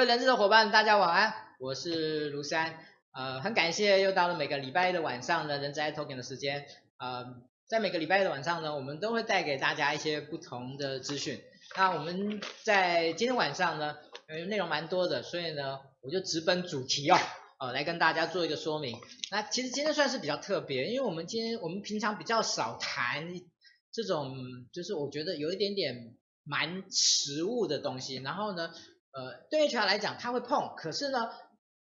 各位人资的伙伴，大家晚安，我是卢山，呃，很感谢又到了每个礼拜一的晚上的人资 iTalking 的时间，呃，在每个礼拜一的晚上呢，我们都会带给大家一些不同的资讯。那我们在今天晚上呢，因为内容蛮多的，所以呢，我就直奔主题哦，呃，来跟大家做一个说明。那其实今天算是比较特别，因为我们今天我们平常比较少谈这种，就是我觉得有一点点蛮实物的东西，然后呢。呃，对 HR 来讲，他会碰，可是呢，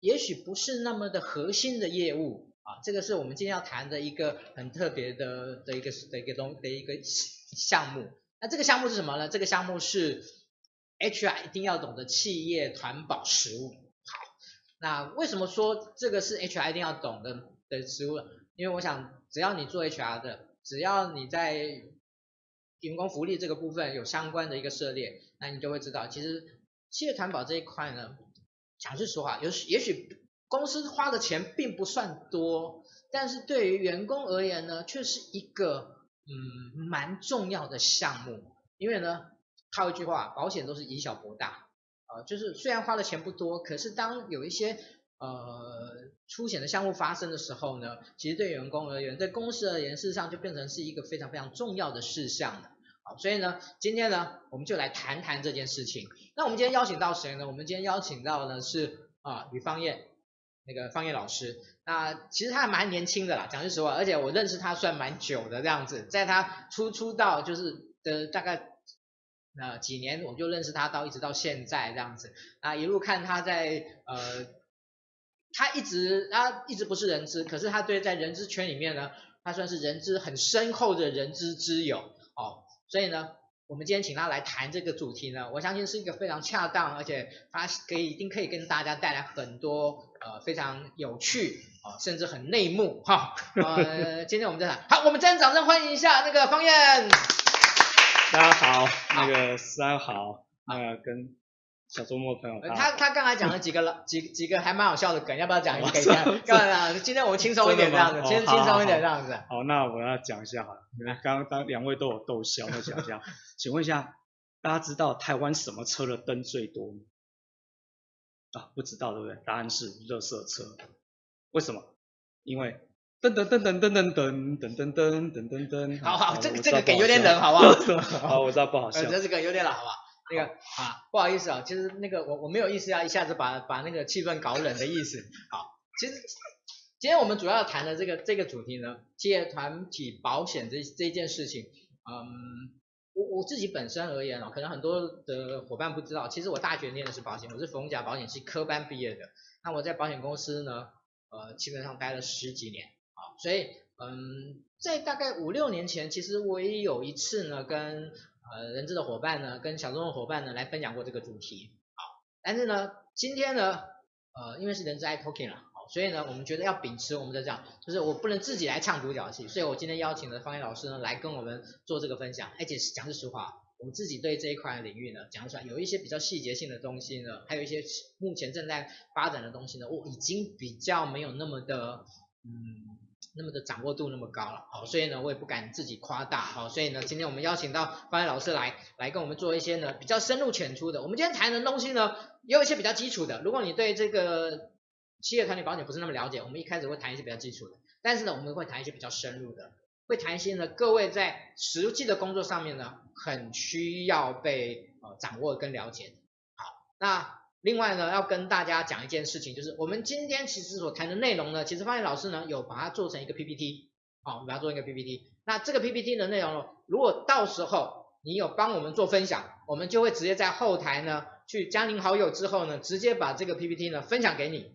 也许不是那么的核心的业务啊。这个是我们今天要谈的一个很特别的的一个的一个东的一个项目。那这个项目是什么呢？这个项目是 HR 一定要懂的企业团保实务。好，那为什么说这个是 HR 一定要懂的的实务？因为我想，只要你做 HR 的，只要你在员工福利这个部分有相关的一个涉猎，那你就会知道，其实。企业团保这一块呢，讲句实话，有也许公司花的钱并不算多，但是对于员工而言呢，却是一个嗯蛮重要的项目。因为呢，套一句话，保险都是以小博大，呃，就是虽然花的钱不多，可是当有一些呃出险的项目发生的时候呢，其实对员工而言，对公司而言，事实上就变成是一个非常非常重要的事项了。好，所以呢，今天呢，我们就来谈谈这件事情。那我们今天邀请到谁呢？我们今天邀请到的是啊，吕芳燕，那个芳燕老师。那其实他还蛮年轻的啦，讲句实话，而且我认识他算蛮久的这样子，在他初出道就是的大概呃几年，我就认识他到一直到现在这样子。啊，一路看他在呃，他一直他一直不是人知，可是他对在人知圈里面呢，他算是人知很深厚的人知之友哦。所以呢，我们今天请他来谈这个主题呢，我相信是一个非常恰当，而且他可以一定可以跟大家带来很多呃非常有趣啊、呃，甚至很内幕哈。呃，今天我们在谈，好，我们再掌声欢迎一下那个方燕。大家好，那个三好，那个跟。小周末朋友，他他刚才讲了几个了几几个还蛮好笑的梗，要不要讲一个给 大家？干嘛？今天我们轻松一点这样子，今天轻松一点这样子。好，那我要讲一下好了，刚刚当两位都有逗笑，我讲一下。请问一下，大家知道台湾什么车的灯最多吗？啊，不知道对不对？答案是垃圾车。为什么？因为噔噔噔噔噔噔噔噔噔噔噔噔噔。好好，这个这个梗 有点冷，好不好？好，我知道不好笑。这个梗有点冷，好不好？那个啊，不好意思啊，其实那个我我没有意思要一下子把把那个气氛搞冷的意思。好，其实今天我们主要谈的这个这个主题呢，企业团体保险这这件事情，嗯，我我自己本身而言哦，可能很多的伙伴不知道，其实我大学念的是保险，我是逢甲保险系科班毕业的。那我在保险公司呢，呃，基本上待了十几年啊，所以嗯，在大概五六年前，其实我也有一次呢跟。呃，人资的伙伴呢，跟小众的伙伴呢，来分享过这个主题，好，但是呢，今天呢，呃，因为是人资 iTalking 了，好，所以呢，我们觉得要秉持我们的这样，就是我不能自己来唱独角戏，所以我今天邀请了方毅老师呢，来跟我们做这个分享，而且讲句实话，我们自己对这一块领域呢，讲出来有一些比较细节性的东西呢，还有一些目前正在发展的东西呢，我已经比较没有那么的，嗯。那么的掌握度那么高了，好，所以呢，我也不敢自己夸大，好，所以呢，今天我们邀请到芳燕老师来，来跟我们做一些呢比较深入浅出的。我们今天谈的东西呢，也有一些比较基础的。如果你对这个企业团体保险不是那么了解，我们一开始会谈一些比较基础的，但是呢，我们会谈一些比较深入的，会谈一些呢各位在实际的工作上面呢，很需要被呃掌握跟了解的。好，那。另外呢，要跟大家讲一件事情，就是我们今天其实所谈的内容呢，其实芳燕老师呢有把它做成一个 PPT，好，我们把它做成一个 PPT。那这个 PPT 的内容，如果到时候你有帮我们做分享，我们就会直接在后台呢去加您好友之后呢，直接把这个 PPT 呢分享给你。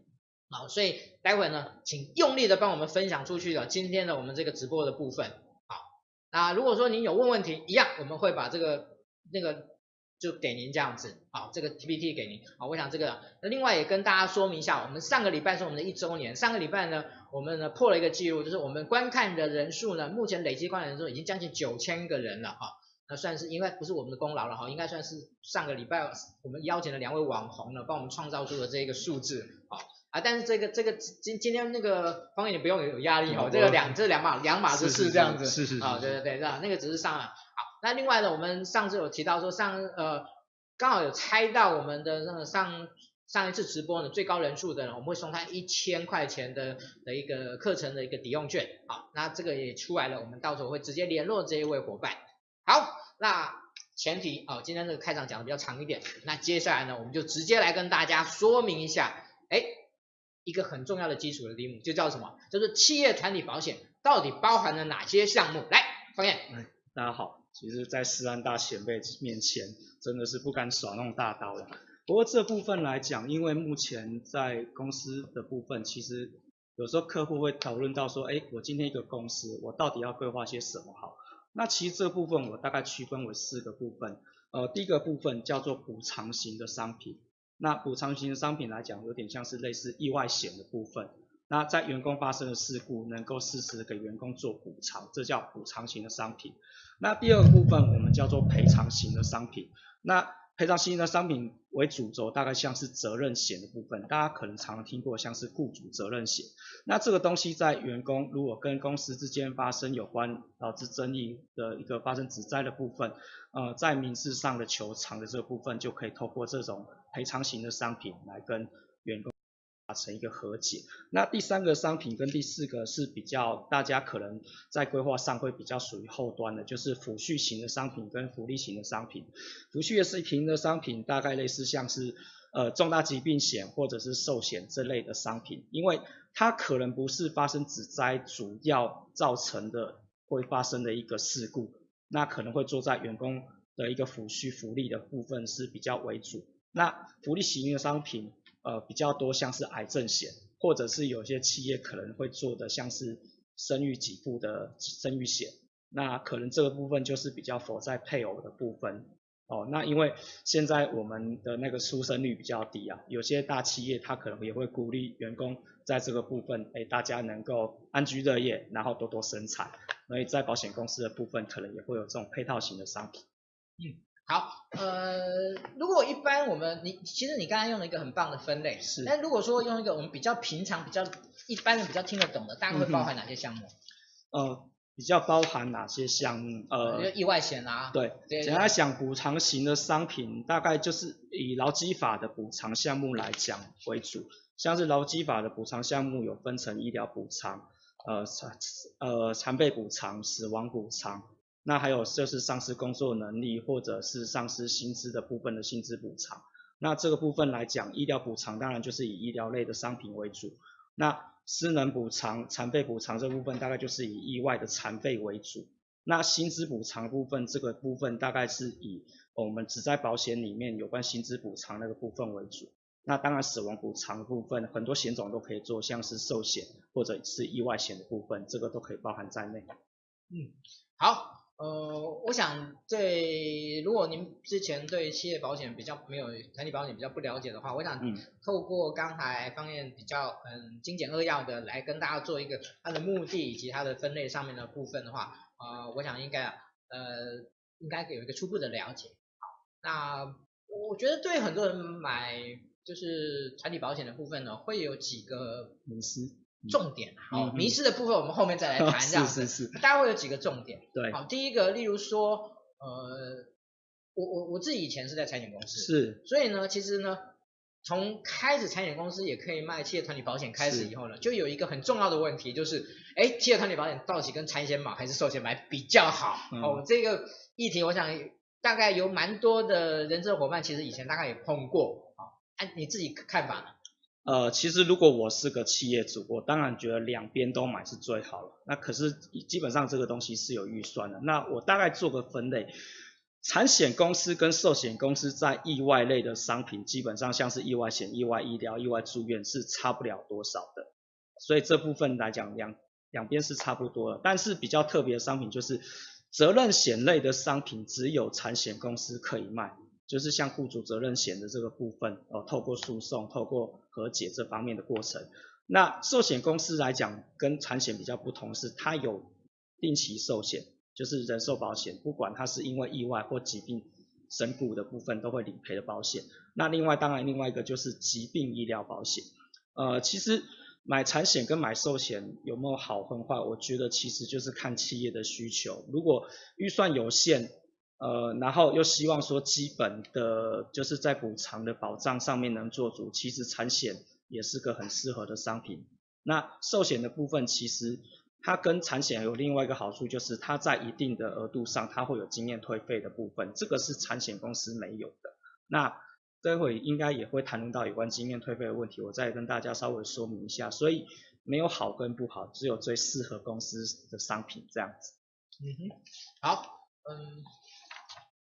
好，所以待会呢，请用力的帮我们分享出去的今天的我们这个直播的部分。好，那如果说您有问问题，一样我们会把这个那个。就给您这样子，好，这个 PPT 给您，好，我想这个，那另外也跟大家说明一下，我们上个礼拜是我们的一周年，上个礼拜呢，我们呢破了一个记录，就是我们观看的人数呢，目前累计观看人数已经将近九千个人了，哈，那算是应该不是我们的功劳了，哈，应该算是上个礼拜我们邀请了两位网红呢，帮我们创造出的这个数字，啊，啊，但是这个这个今今天那个方面你不用有压力，哈，这个两这两码两码子事这样子，是是是，啊，对对对，那个只是上了。那另外呢，我们上次有提到说上呃刚好有猜到我们的那个上上一次直播呢最高人数的呢，我们会送他一千块钱的的一个课程的一个抵用券。好，那这个也出来了，我们到时候会直接联络这一位伙伴。好，那前提哦，今天这个开场讲的比较长一点，那接下来呢，我们就直接来跟大家说明一下，哎，一个很重要的基础的题目就叫什么？就是企业团体保险到底包含了哪些项目？来，方燕。嗯大家好，其实，在思安大前辈面前，真的是不敢耍那种大刀了。不过这部分来讲，因为目前在公司的部分，其实有时候客户会讨论到说，哎，我今天一个公司，我到底要规划些什么好？那其实这部分我大概区分为四个部分。呃，第一个部分叫做补偿型的商品。那补偿型的商品来讲，有点像是类似意外险的部分。那在员工发生的事故，能够适时的给员工做补偿，这叫补偿型的商品。那第二个部分我们叫做赔偿型的商品。那赔偿型的商品为主轴，大概像是责任险的部分，大家可能常听过，像是雇主责任险。那这个东西在员工如果跟公司之间发生有关导致争议的一个发生指灾的部分，呃，在民事上的求偿的这个部分，就可以透过这种赔偿型的商品来跟员工。达成一个和解。那第三个商品跟第四个是比较大家可能在规划上会比较属于后端的，就是抚恤型的商品跟福利型的商品。抚恤型的商品大概类似像是呃重大疾病险或者是寿险这类的商品，因为它可能不是发生职灾主要造成的会发生的一个事故，那可能会做在员工的一个抚恤福利的部分是比较为主。那福利型的商品。呃，比较多像是癌症险，或者是有些企业可能会做的像是生育给付的生育险，那可能这个部分就是比较否在配偶的部分哦。那因为现在我们的那个出生率比较低啊，有些大企业它可能也会鼓励员工在这个部分，哎，大家能够安居乐业，然后多多生产。所以在保险公司的部分，可能也会有这种配套型的商品。嗯。好，呃，如果一般我们你其实你刚才用了一个很棒的分类，是。但如果说用一个我们比较平常、比较一般人比较听得懂的，大概会包含哪些项目？呃，比较包含哪些项目？呃，意外险啊。对。简单讲，补偿型的商品大概就是以劳基法的补偿项目来讲为主，像是劳基法的补偿项目有分成医疗补偿、呃残呃残废补偿、死亡补偿。那还有就是丧失工作能力或者是丧失薪资的部分的薪资补偿。那这个部分来讲，医疗补偿当然就是以医疗类的商品为主。那失能补偿、残废补偿这部分大概就是以意外的残废为主。那薪资补偿部分这个部分大概是以我们只在保险里面有关薪资补偿那个部分为主。那当然死亡补偿部分很多险种都可以做，像是寿险或者是意外险的部分，这个都可以包含在内。嗯，好。呃，我想对，如果您之前对企业保险比较没有团体保险比较不了解的话，我想透过刚才方面比较嗯精简扼要的来跟大家做一个它的目的以及它的分类上面的部分的话，呃，我想应该呃应该有一个初步的了解。好，那我觉得对很多人买就是团体保险的部分呢，会有几个迷思。重点，好，嗯、迷失的部分我们后面再来谈，这样子，是是是，大家会有几个重点，对，好，第一个，例如说，呃，我我我自己以前是在产险公司，是，所以呢，其实呢，从开始产险公司也可以卖企业团体保险开始以后呢，就有一个很重要的问题，就是，哎，企业团体保险到底跟产险买还是寿险买比较好？嗯、哦，这个议题，我想大概有蛮多的人资伙伴其实以前大概也碰过，啊，哎，你自己看法呢？呃，其实如果我是个企业主，我当然觉得两边都买是最好的。那可是基本上这个东西是有预算的。那我大概做个分类，产险公司跟寿险公司在意外类的商品，基本上像是意外险、意外医疗、意外住院是差不了多少的。所以这部分来讲，两两边是差不多的。但是比较特别的商品就是责任险类的商品，只有产险公司可以卖。就是像雇主责任险的这个部分，哦，透过诉讼、透过和解这方面的过程。那寿险公司来讲，跟产险比较不同是，它有定期寿险，就是人寿保险，不管它是因为意外或疾病身故的部分，都会理赔的保险。那另外，当然另外一个就是疾病医疗保险。呃，其实买产险跟买寿险有没有好分坏，我觉得其实就是看企业的需求。如果预算有限，呃，然后又希望说基本的就是在补偿的保障上面能做足，其实产险也是个很适合的商品。那寿险的部分，其实它跟产险有另外一个好处，就是它在一定的额度上，它会有经验退费的部分，这个是产险公司没有的。那待会应该也会谈论到有关经验退费的问题，我再跟大家稍微说明一下。所以没有好跟不好，只有最适合公司的商品这样子。嗯哼，好，嗯。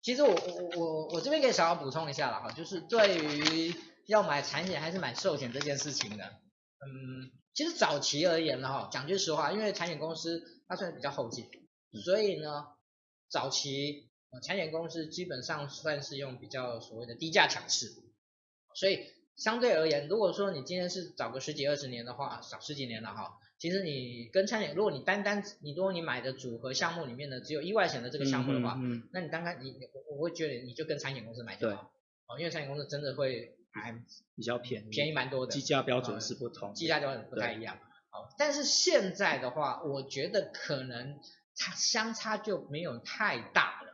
其实我我我我这边可以想要补充一下了哈，就是对于要买产险还是买寿险这件事情的，嗯，其实早期而言呢哈，讲句实话，因为产险公司它算是比较后进，所以呢，早期产险公司基本上算是用比较所谓的低价强势，所以相对而言，如果说你今天是早个十几二十年的话，少十几年了哈。其实你跟产险，如果你单单你如果你买的组合项目里面呢，只有意外险的这个项目的话，嗯嗯、那你单单你我我会觉得你就跟产险公司买就好，哦，因为产险公司真的会还比较便宜，便宜蛮多的，计价标准是不同，计价标准不太一样，好，但是现在的话，我觉得可能它相差就没有太大了，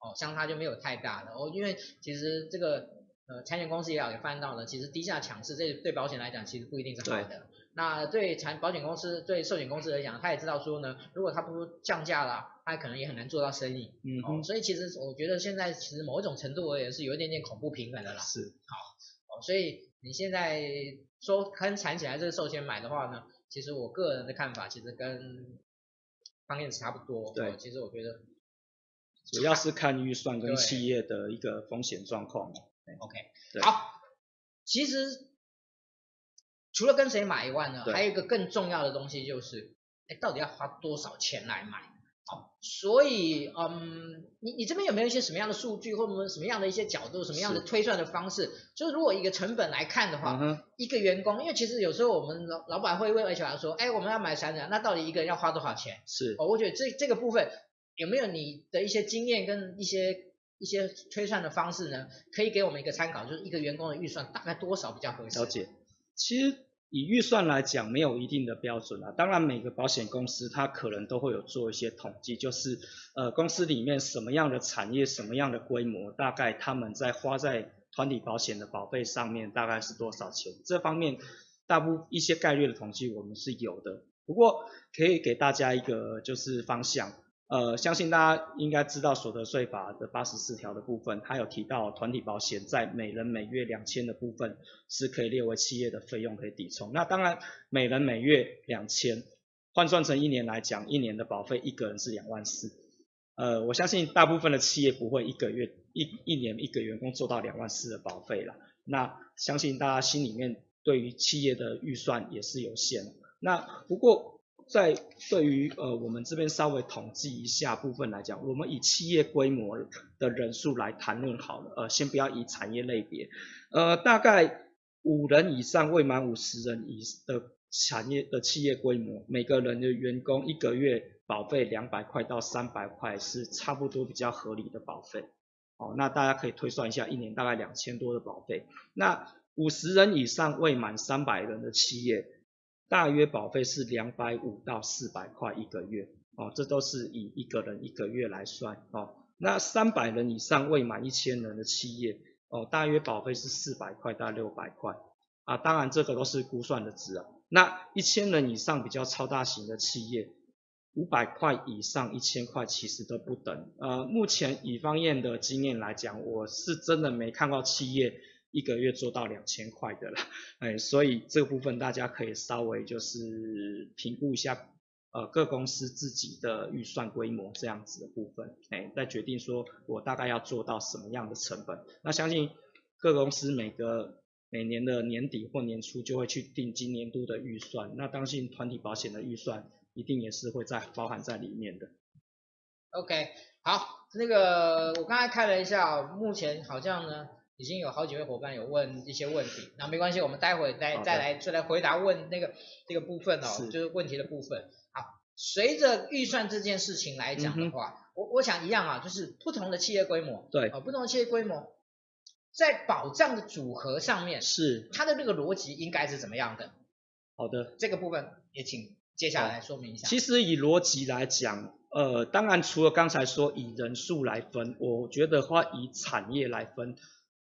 哦，相差就没有太大了，哦，因为其实这个呃产险公司也好也翻到了，其实低价强势这对保险来讲其实不一定是好的。那对产保险公司、对寿险公司来讲，他也知道说呢，如果他不降价了，他可能也很难做到生意。嗯所以其实我觉得现在其实某一种程度而言是有一点点恐怖平衡的啦。是。好，哦，所以你现在说跟产险还是寿险买的话呢，其实我个人的看法其实跟方燕差不多。对、哦，其实我觉得主要是看预算跟企业的一个风险状况。对 OK，好，其实。除了跟谁买以外呢，还有一个更重要的东西就是，哎，到底要花多少钱来买？哦，所以，嗯，你你这边有没有一些什么样的数据，或者什么样的一些角度，什么样的推算的方式？是就是如果一个成本来看的话，嗯、一个员工，因为其实有时候我们老老板会问 HR 说，哎，我们要买产品，那到底一个人要花多少钱？是，哦，我觉得这这个部分有没有你的一些经验跟一些一些推算的方式呢？可以给我们一个参考，就是一个员工的预算大概多少比较合适？了解。其实以预算来讲，没有一定的标准啊。当然，每个保险公司它可能都会有做一些统计，就是呃公司里面什么样的产业、什么样的规模，大概他们在花在团体保险的保费上面大概是多少钱。这方面大部一些概率的统计我们是有的，不过可以给大家一个就是方向。呃，相信大家应该知道所得税法的八十四条的部分，它有提到团体保险在每人每月两千的部分是可以列为企业的费用可以抵充。那当然，每人每月两千，换算成一年来讲，一年的保费一个人是两万四。呃，我相信大部分的企业不会一个月一一年一个员工做到两万四的保费了。那相信大家心里面对于企业的预算也是有限。那不过。在对于呃我们这边稍微统计一下部分来讲，我们以企业规模的人数来谈论好了，呃先不要以产业类别，呃大概五人以上未满五十人以的产业的企业规模，每个人的员工一个月保费两百块到三百块是差不多比较合理的保费，哦那大家可以推算一下，一年大概两千多的保费，那五十人以上未满三百人的企业。大约保费是两百五到四百块一个月，哦，这都是以一个人一个月来算，哦，那三百人以上未满一千人的企业，哦，大约保费是四百块到六百块，啊，当然这个都是估算的值啊，那一千人以上比较超大型的企业，五百块以上一千块其实都不等，呃，目前以方燕的经验来讲，我是真的没看到企业。一个月做到两千块的啦，哎，所以这个部分大家可以稍微就是评估一下，呃，各公司自己的预算规模这样子的部分，哎，再决定说我大概要做到什么样的成本。那相信各公司每个每年的年底或年初就会去定今年度的预算，那当信团体保险的预算一定也是会在包含在里面的。OK，好，那个我刚才看了一下，目前好像呢。已经有好几位伙伴有问一些问题，那没关系，我们待会再再来再来回答问那个这个部分哦，是。就是问题的部分。好，随着预算这件事情来讲的话，嗯、我我想一样啊，就是不同的企业规模，对，啊，不同的企业规模，在保障的组合上面，是。它的那个逻辑应该是怎么样的？好的，这个部分也请接下来说明一下。其实以逻辑来讲，呃，当然除了刚才说以人数来分，我觉得话以产业来分，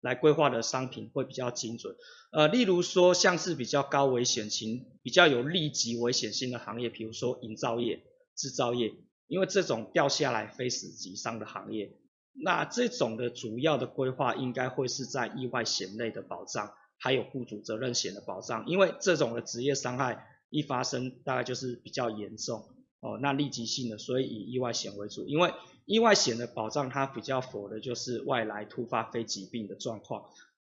来规划的商品会比较精准。呃，例如说像是比较高危险性、比较有立即危险性的行业，比如说营造业、制造业，因为这种掉下来非死即伤的行业，那这种的主要的规划应该会是在意外险类的保障，还有雇主责任险的保障，因为这种的职业伤害一发生，大概就是比较严重。哦，那立即性的，所以以意外险为主，因为意外险的保障它比较符合的就是外来突发非疾病的状况。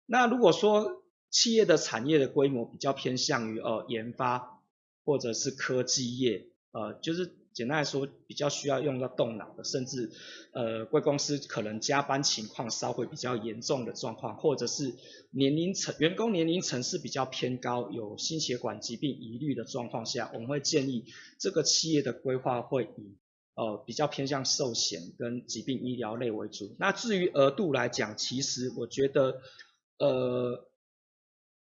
那如果说企业的产业的规模比较偏向于呃研发或者是科技业，呃就是。简单来说，比较需要用到动脑的，甚至呃贵公司可能加班情况稍微比较严重的状况，或者是年龄层员工年龄层是比较偏高，有心血管疾病疑虑的状况下，我们会建议这个企业的规划会以呃比较偏向寿险跟疾病医疗类为主。那至于额度来讲，其实我觉得呃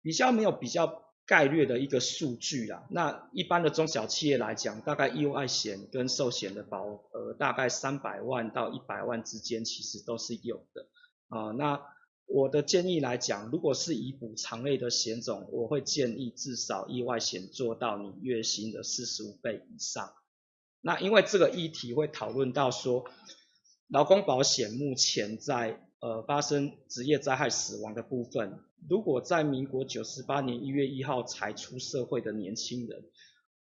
比较没有比较。概略的一个数据啦，那一般的中小企业来讲，大概意外险跟寿险的保额大概三百万到一百万之间，其实都是有的啊。那我的建议来讲，如果是以补偿类的险种，我会建议至少意外险做到你月薪的四十五倍以上。那因为这个议题会讨论到说，劳工保险目前在呃发生职业灾害死亡的部分。如果在民国九十八年一月一号才出社会的年轻人，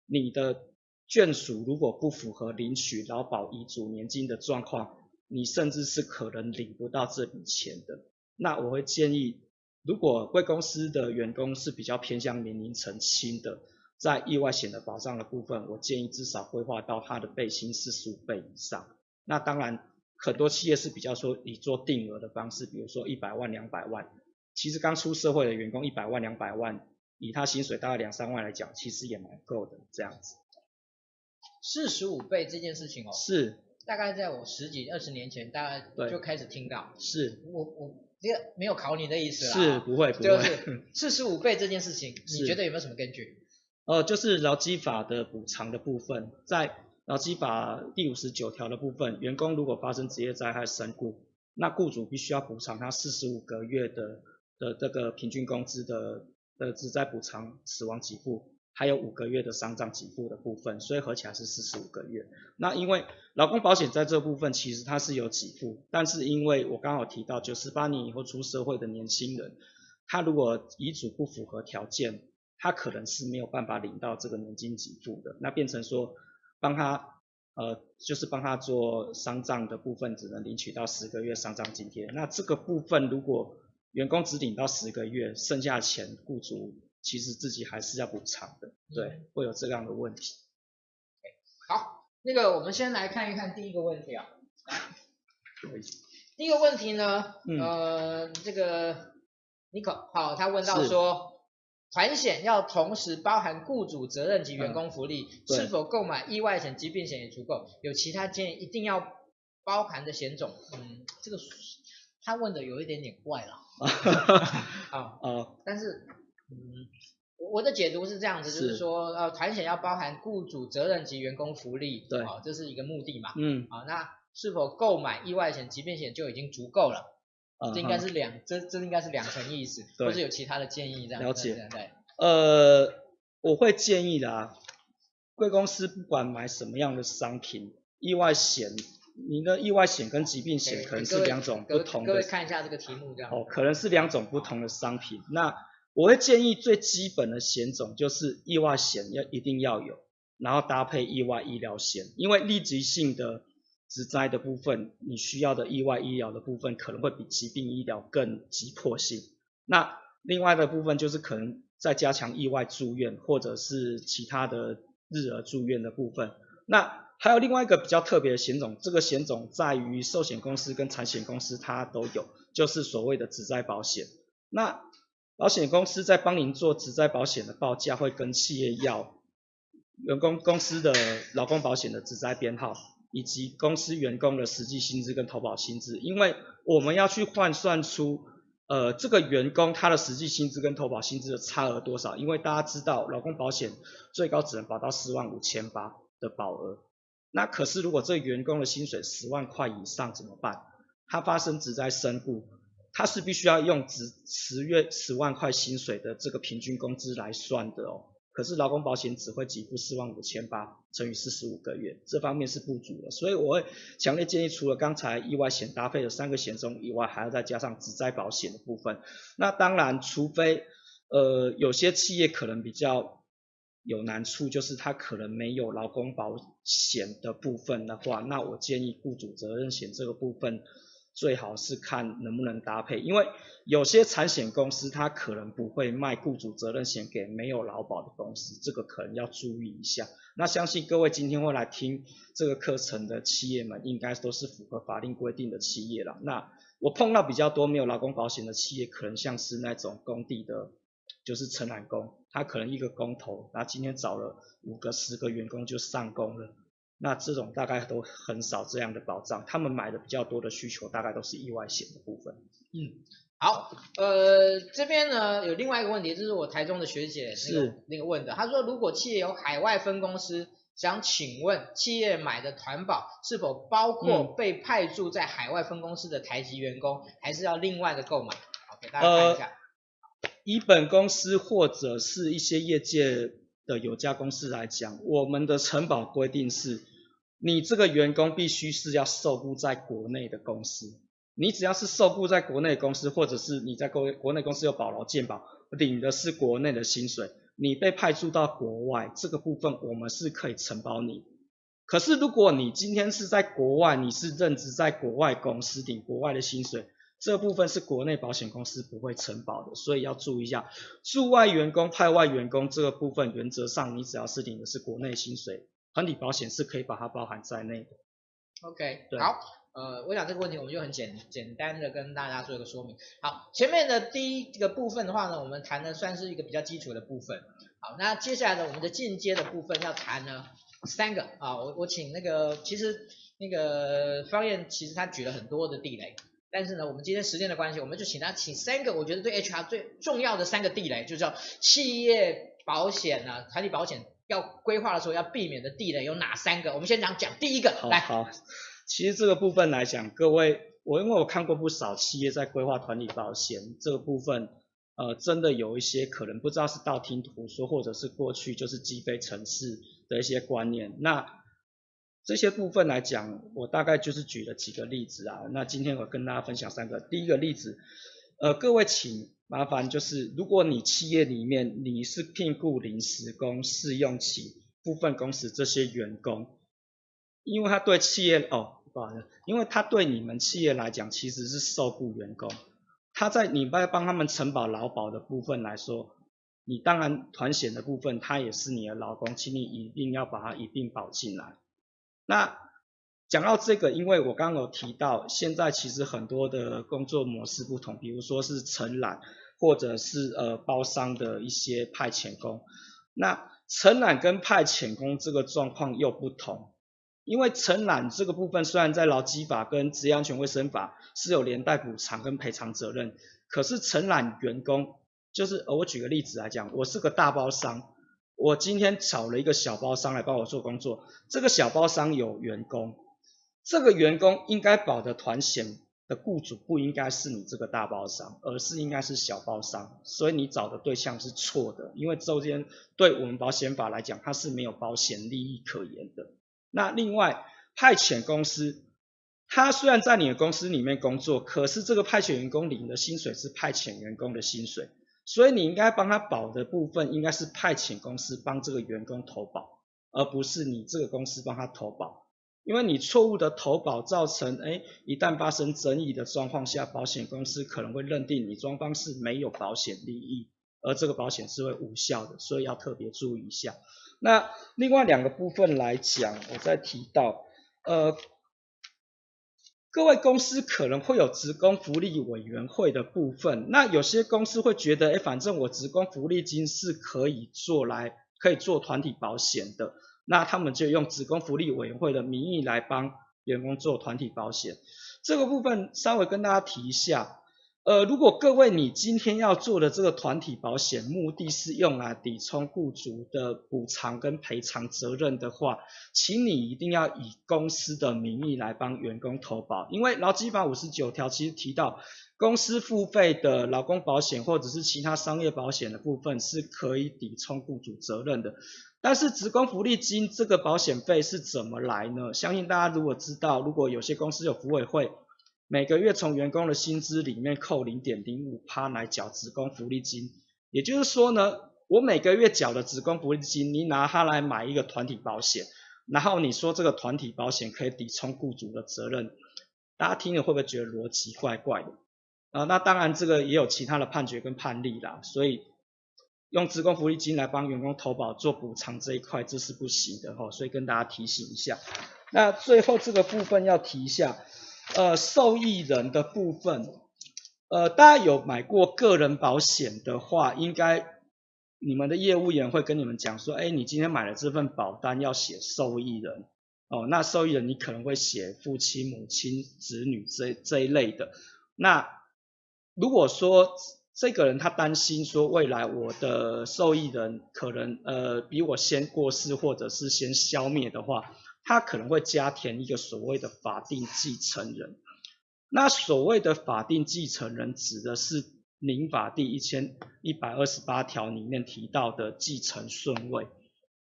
你的眷属如果不符合领取劳保遗嘱年金的状况，你甚至是可能领不到这笔钱的。那我会建议，如果贵公司的员工是比较偏向年龄层轻的，在意外险的保障的部分，我建议至少规划到他的倍薪四十五倍以上。那当然，很多企业是比较说以做定额的方式，比如说一百万、两百万。其实刚出社会的员工一百万两百万，以他薪水大概两三万来讲，其实也蛮够的这样子。四十五倍这件事情哦，是大概在我十几二十年前，大概就开始听到。是我我这个没有考你的意思啦。是不会不会。就是四十五倍这件事情，你觉得有没有什么根据？呃，就是劳基法的补偿的部分，在劳基法第五十九条的部分，员工如果发生职业灾害身故，那雇主必须要补偿他四十五个月的。的这个平均工资的的职灾补偿死亡给付，还有五个月的丧葬给付的部分，所以合起来是四十五个月。那因为劳工保险在这部分其实它是有给付，但是因为我刚好提到九十八年以后出社会的年轻人，他如果遗嘱不符合条件，他可能是没有办法领到这个年金给付的，那变成说帮他呃就是帮他做丧葬的部分只能领取到十个月丧葬津贴，那这个部分如果员工只领到十个月，剩下的钱雇主其实自己还是要补偿的，对，会有这样的问题。好，那个我们先来看一看第一个问题啊。第一个问题呢，嗯、呃，这个尼可好，他问到说，团险要同时包含雇主责任及员工福利，嗯、是否购买意外险、疾病险也足够？有其他建议一定要包含的险种？嗯，这个他问的有一点点怪了。啊啊，但是，嗯，我的解读是这样子，是就是说，呃，团险要包含雇主责任及员工福利，对，啊，这是一个目的嘛，嗯，啊，那是否购买意外险、疾病险就已经足够了？啊，这应该是两，这这应该是两层意思，或者有其他的建议这样？了解，对，对，呃，我会建议的啊，贵公司不管买什么样的商品，意外险。你的意外险跟疾病险可能是两种不同的。各位看一下这个题目这样。哦，可能是两种不同的商品。那我会建议最基本的险种就是意外险要一定要有，然后搭配意外医疗险，因为立即性的职灾的部分，你需要的意外医疗的部分可能会比疾病医疗更急迫性。那另外的部分就是可能再加强意外住院或者是其他的日额住院的部分。那还有另外一个比较特别的险种，这个险种在于寿险公司跟产险公司它都有，就是所谓的职灾保险。那保险公司在帮您做职灾保险的报价，会跟企业要员工公司的劳工保险的职灾编号，以及公司员工的实际薪资跟投保薪资，因为我们要去换算出呃这个员工他的实际薪资跟投保薪资的差额多少，因为大家知道劳工保险最高只能保到四万五千八的保额。那可是如果这个员工的薪水十万块以上怎么办？他发生职灾身故，他是必须要用十十月十万块薪水的这个平均工资来算的哦。可是劳工保险只会给付四万五千八乘以四十五个月，这方面是不足的。所以我会强烈建议，除了刚才意外险搭配的三个险种以外，还要再加上职灾保险的部分。那当然，除非呃有些企业可能比较有难处，就是他可能没有劳工保险的部分的话，那我建议雇主责任险这个部分。最好是看能不能搭配，因为有些产险公司它可能不会卖雇主责任险给没有劳保的公司，这个可能要注意一下。那相信各位今天会来听这个课程的企业们，应该都是符合法令规定的企业了。那我碰到比较多没有劳工保险的企业，可能像是那种工地的，就是承揽工，他可能一个工头，那今天找了五个、十个员工就上工了。那这种大概都很少这样的保障，他们买的比较多的需求大概都是意外险的部分。嗯，好，呃，这边呢有另外一个问题，就是我台中的学姐那个是那个问的，她说如果企业有海外分公司，想请问企业买的团保是否包括被派驻在海外分公司的台籍员工，嗯、还是要另外的购买？好，给大家看一下。呃，以本公司或者是一些业界的有家公司来讲，我们的承保规定是。你这个员工必须是要受雇在国内的公司，你只要是受雇在国内公司，或者是你在国国内公司有保劳健保，领的是国内的薪水，你被派驻到国外，这个部分我们是可以承保你。可是如果你今天是在国外，你是任职在国外公司领国外的薪水，这部分是国内保险公司不会承保的，所以要注意一下，驻外员工派外员工这个部分，原则上你只要是领的是国内薪水。团体保险是可以把它包含在内的。OK，对好，呃，我想这个问题我们就很简简单的跟大家做一个说明。好，前面的第一个部分的话呢，我们谈的算是一个比较基础的部分。好，那接下来呢，我们的进阶的部分要谈呢三个啊，我我请那个其实那个方燕其实他举了很多的地雷，但是呢，我们今天时间的关系，我们就请他请三个，我觉得对 HR 最重要的三个地雷，就叫企业保险啊，团体保险。要规划的时候要避免的地雷有哪三个？我们先讲讲第一个。好来，好，其实这个部分来讲，各位，我因为我看过不少企业在规划团体保险这个部分，呃，真的有一些可能不知道是道听途说，或者是过去就是积非城市的一些观念。那这些部分来讲，我大概就是举了几个例子啊。那今天我跟大家分享三个。第一个例子，呃，各位请。麻烦就是，如果你企业里面你是聘雇临时工、试用期、部分工时这些员工，因为他对企业哦，不好意思，因为他对你们企业来讲其实是受雇员工，他在你在帮他们承保劳保的部分来说，你当然团险的部分他也是你的劳工，请你一定要把它一并保进来。那讲到这个，因为我刚刚有提到，现在其实很多的工作模式不同，比如说是承揽，或者是呃包商的一些派遣工。那承揽跟派遣工这个状况又不同，因为承揽这个部分虽然在劳基法跟职业安全卫生法是有连带补偿跟赔偿责任，可是承揽员工就是，呃，我举个例子来讲，我是个大包商，我今天找了一个小包商来帮我做工作，这个小包商有员工。这个员工应该保的团险的雇主不应该是你这个大包商，而是应该是小包商，所以你找的对象是错的，因为中间对我们保险法来讲，它是没有保险利益可言的。那另外派遣公司，他虽然在你的公司里面工作，可是这个派遣员工领的薪水是派遣员工的薪水，所以你应该帮他保的部分应该是派遣公司帮这个员工投保，而不是你这个公司帮他投保。因为你错误的投保造成，哎，一旦发生争议的状况下，保险公司可能会认定你双方是没有保险利益，而这个保险是会无效的，所以要特别注意一下。那另外两个部分来讲，我再提到，呃，各位公司可能会有职工福利委员会的部分，那有些公司会觉得，哎，反正我职工福利金是可以做来，可以做团体保险的。那他们就用职工福利委员会的名义来帮员工做团体保险，这个部分稍微跟大家提一下，呃，如果各位你今天要做的这个团体保险，目的是用来抵充雇主的补偿跟赔偿责任的话，请你一定要以公司的名义来帮员工投保，因为劳基法五十九条其实提到，公司付费的劳工保险或者是其他商业保险的部分是可以抵充雇主责任的，但是职工福利金这个保险费是怎么来呢？相信大家如果知道，如果有些公司有福委会。每个月从员工的薪资里面扣零点零五趴来缴职工福利金，也就是说呢，我每个月缴的职工福利金，你拿它来买一个团体保险，然后你说这个团体保险可以抵充雇主的责任，大家听了会不会觉得逻辑怪怪的？啊，那当然这个也有其他的判决跟判例啦，所以用职工福利金来帮员工投保做补偿这一块，这是不行的哈，所以跟大家提醒一下。那最后这个部分要提一下。呃，受益人的部分，呃，大家有买过个人保险的话，应该你们的业务员会跟你们讲说，哎，你今天买了这份保单要写受益人，哦，那受益人你可能会写父亲、母亲、子女这这一类的。那如果说这个人他担心说未来我的受益人可能呃比我先过世或者是先消灭的话，他可能会加填一个所谓的法定继承人，那所谓的法定继承人指的是民法第一千一百二十八条里面提到的继承顺位。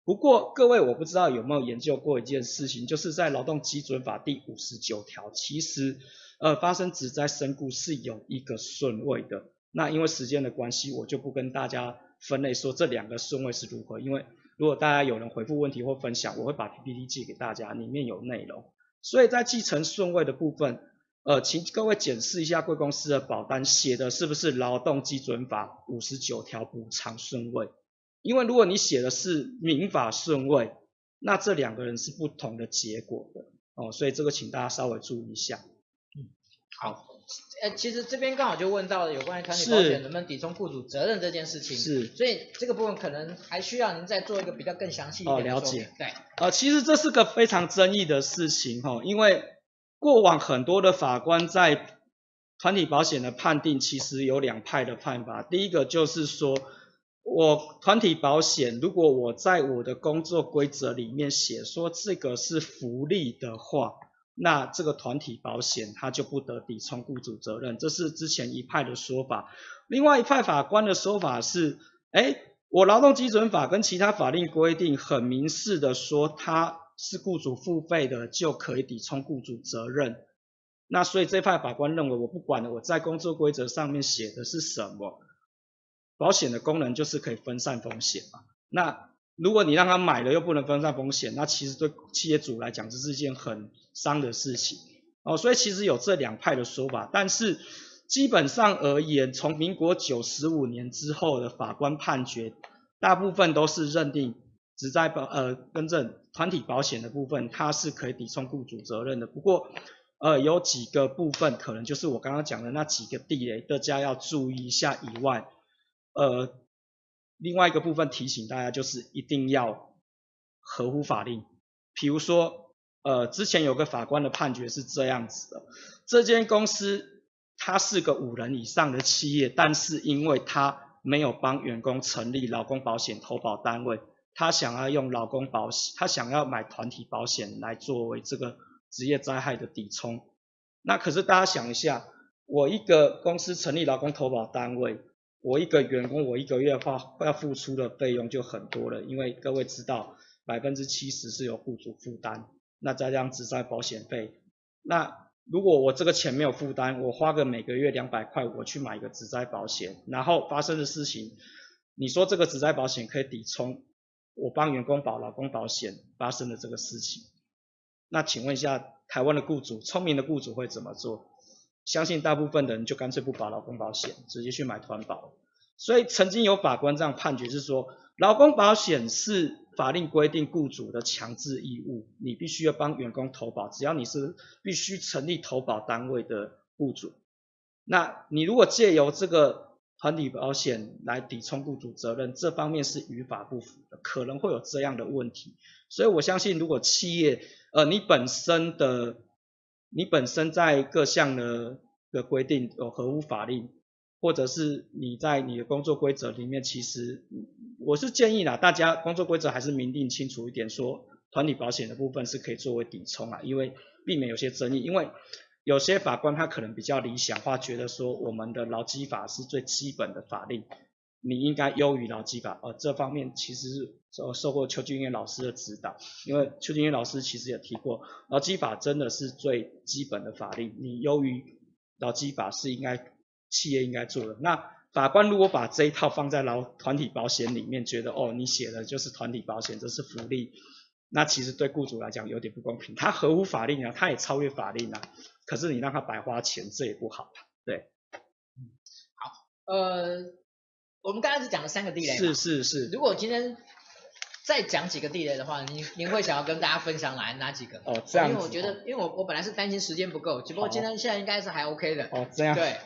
不过各位，我不知道有没有研究过一件事情，就是在劳动基准法第五十九条，其实呃发生职灾身故是有一个顺位的。那因为时间的关系，我就不跟大家分类说这两个顺位是如何，因为。如果大家有人回复问题或分享，我会把 PPT 寄给大家，里面有内容。所以在继承顺位的部分，呃，请各位检视一下贵公司的保单写的是不是劳动基准法五十九条补偿顺位。因为如果你写的是民法顺位，那这两个人是不同的结果的哦，所以这个请大家稍微注意一下。嗯，好。呃，其实这边刚好就问到了有关于团体保险能不能抵充雇主责任这件事情，是，所以这个部分可能还需要您再做一个比较更详细一点的了解。对，呃，其实这是个非常争议的事情哈，因为过往很多的法官在团体保险的判定，其实有两派的判法。第一个就是说，我团体保险如果我在我的工作规则里面写说这个是福利的话。那这个团体保险它就不得抵充雇主责任，这是之前一派的说法。另外一派法官的说法是，哎，我劳动基准法跟其他法令规定很明示的说，它是雇主付费的就可以抵充雇主责任。那所以这派法官认为，我不管，我在工作规则上面写的是什么，保险的功能就是可以分散风险嘛。那如果你让他买了又不能分散风险，那其实对企业主来讲这是一件很伤的事情哦。所以其实有这两派的说法，但是基本上而言，从民国九十五年之后的法官判决，大部分都是认定只在保呃更正团体保险的部分，它是可以抵充雇主责任的。不过呃有几个部分可能就是我刚刚讲的那几个地雷，大家要注意一下以外，呃。另外一个部分提醒大家，就是一定要合乎法令。比如说，呃，之前有个法官的判决是这样子的：这间公司它是个五人以上的企业，但是因为它没有帮员工成立劳工保险投保单位，他想要用劳工保险，他想要买团体保险来作为这个职业灾害的抵充。那可是大家想一下，我一个公司成立劳工投保单位。我一个员工，我一个月花要付出的费用就很多了，因为各位知道，百分之七十是由雇主负担，那再加上职灾保险费，那如果我这个钱没有负担，我花个每个月两百块，我去买一个职灾保险，然后发生的事情，你说这个职灾保险可以抵充我帮员工保劳工保险发生的这个事情，那请问一下，台湾的雇主，聪明的雇主会怎么做？相信大部分的人就干脆不保劳工保险，直接去买团保。所以曾经有法官这样判决是说，劳工保险是法令规定雇主的强制义务，你必须要帮员工投保，只要你是必须成立投保单位的雇主。那你如果借由这个团体保险来抵充雇主责任，这方面是与法不符的，可能会有这样的问题。所以我相信，如果企业呃你本身的你本身在各项的的规定有合乎法令，或者是你在你的工作规则里面，其实我是建议啦，大家工作规则还是明定清楚一点，说团体保险的部分是可以作为抵充啊，因为避免有些争议，因为有些法官他可能比较理想化，觉得说我们的劳基法是最基本的法令。你应该优于劳基法，呃，这方面其实受受过邱俊彦老师的指导，因为邱俊彦老师其实也提过，劳基法真的是最基本的法令，你优于劳基法是应该企业应该做的。那法官如果把这一套放在劳团体保险里面，觉得哦，你写的就是团体保险，这是福利，那其实对雇主来讲有点不公平，他合乎法令啊，他也超越法令啊，可是你让他白花钱，这也不好，对，好，呃。我们刚才是讲了三个地雷，是是是。如果今天再讲几个地雷的话，您您会想要跟大家分享哪哪几个？哦，这样。因为我觉得，因为我我本来是担心时间不够，只不过今天现在应该是还 OK 的。哦，这样。对，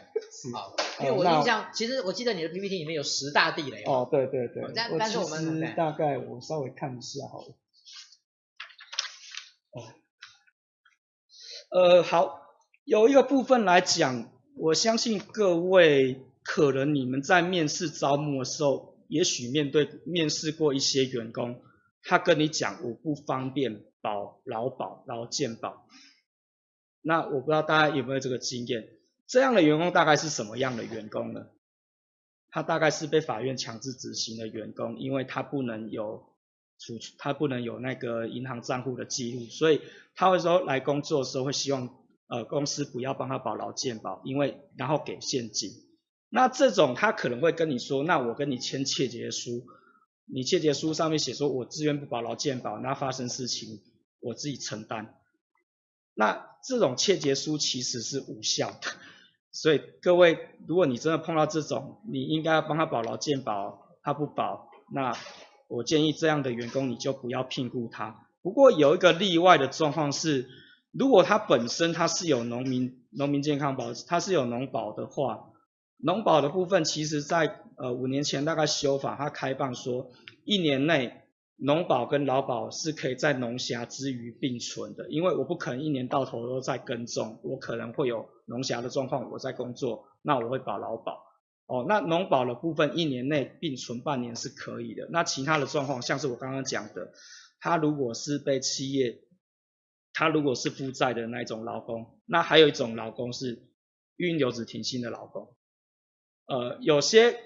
好，因为我印象，其实我记得你的 PPT 里面有十大地雷。哦，对对对。但但是我们大概我稍微看一下好了。哦。呃，好，有一个部分来讲，我相信各位。可能你们在面试招募的时候，也许面对面试过一些员工，他跟你讲我不方便保劳保、劳健保，那我不知道大家有没有这个经验？这样的员工大概是什么样的员工呢？他大概是被法院强制执行的员工，因为他不能有储，他不能有那个银行账户的记录，所以他会说来工作的时候会希望呃公司不要帮他保劳健保，因为然后给现金。那这种他可能会跟你说，那我跟你签切结书，你切结书上面写说我自愿不保劳健保，那发生事情我自己承担。那这种切结书其实是无效的，所以各位，如果你真的碰到这种，你应该要帮他保劳健保，他不保，那我建议这样的员工你就不要聘雇他。不过有一个例外的状况是，如果他本身他是有农民农民健康保，他是有农保的话。农保的部分，其实在呃五年前大概修法，它开放说一年内农保跟劳保是可以在农暇之余并存的，因为我不可能一年到头都在耕种，我可能会有农暇的状况，我在工作，那我会保劳保。哦，那农保的部分一年内并存半年是可以的，那其他的状况像是我刚刚讲的，他如果是被企业，他如果是负债的那一种劳工，那还有一种劳工是育婴留职停薪的劳工。呃，有些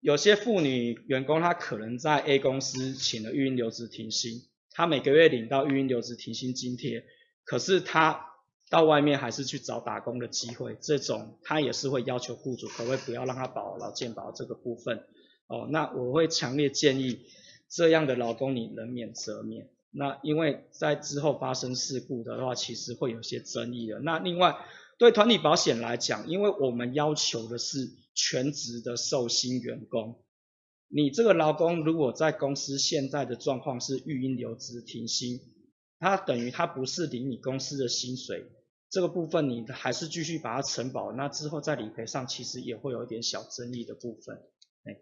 有些妇女员工，她可能在 A 公司请了育婴留职停薪，她每个月领到育婴留职停薪津贴，可是她到外面还是去找打工的机会，这种她也是会要求雇主可不可以不要让她保劳健保这个部分。哦，那我会强烈建议这样的劳工你能免则免。那因为在之后发生事故的话，其实会有些争议的。那另外对团体保险来讲，因为我们要求的是。全职的受薪员工，你这个劳工如果在公司现在的状况是育婴留职停薪，他等于他不是领你公司的薪水，这个部分你还是继续把它承保，那之后在理赔上其实也会有一点小争议的部分。哎，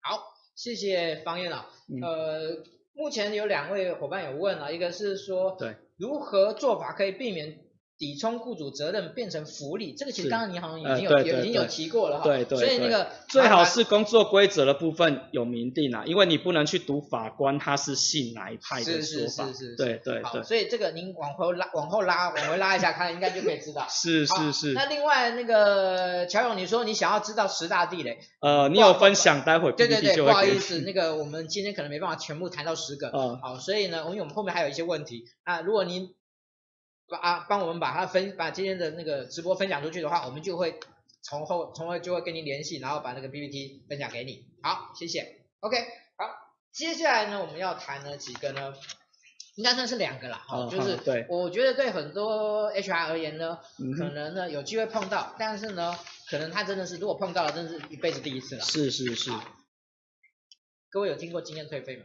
好，谢谢方燕老。呃，目前有两位伙伴有问了，一个是说，对，如何做法可以避免？抵充雇主责任变成福利，这个其实刚刚你好像已经有、呃、已经有提过了哈。对对，对。所以那个最好是工作规则的部分有明定啊，因为你不能去读法官他是信哪一派的说法。是是是是。对对对。好，所以这个您往后拉往后拉往回拉一下看，应该就可以知道。是是是。那另外那个乔勇，你说你想要知道十大地雷？呃，你有分享，待会对对对，不好意思，那个我们今天可能没办法全部谈到十个。嗯。好，所以呢，因为我们后面还有一些问题啊，如果您。啊，帮我们把它分，把今天的那个直播分享出去的话，我们就会从后从后就会跟您联系，然后把那个 PPT 分享给你。好，谢谢。OK，好，接下来呢，我们要谈的几个呢，应该算是两个啦。好、哦，就是对，我觉得对很多 HR 而言呢，可能呢有机会碰到，但是呢，可能他真的是如果碰到了，真的是一辈子第一次了。是是是。各位有听过经验退费吗？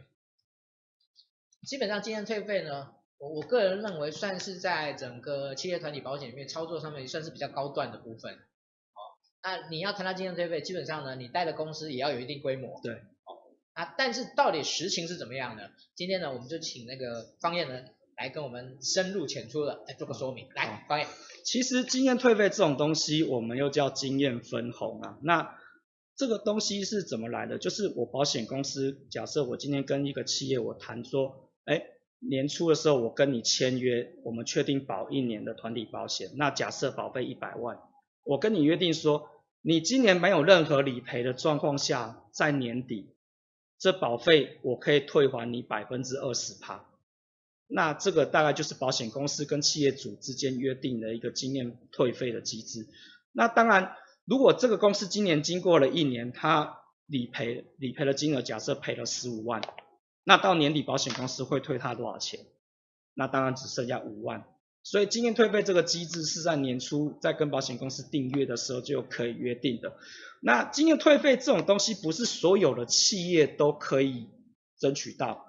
基本上经验退费呢。我我个人认为算是在整个企业团体保险里面操作上面也算是比较高段的部分。哦，那你要谈到经验退费，基本上呢，你带的公司也要有一定规模。对。哦，啊，但是到底实情是怎么样的？今天呢，我们就请那个方燕呢来跟我们深入浅出的来做个说明。来，方燕。其实经验退费这种东西，我们又叫经验分红啊。那这个东西是怎么来的？就是我保险公司，假设我今天跟一个企业我谈说，哎，年初的时候我跟你签约，我们确定保一年的团体保险。那假设保费一百万，我跟你约定说，你今年没有任何理赔的状况下，在年底，这保费我可以退还你百分之二十趴。那这个大概就是保险公司跟企业主之间约定的一个经验退费的机制。那当然，如果这个公司今年经过了一年，它理赔理赔的金额假设赔了十五万，那到年底保险公司会退他多少钱？那当然只剩下五万。所以经验退费这个机制是在年初在跟保险公司订约的时候就可以约定的。那经验退费这种东西不是所有的企业都可以争取到。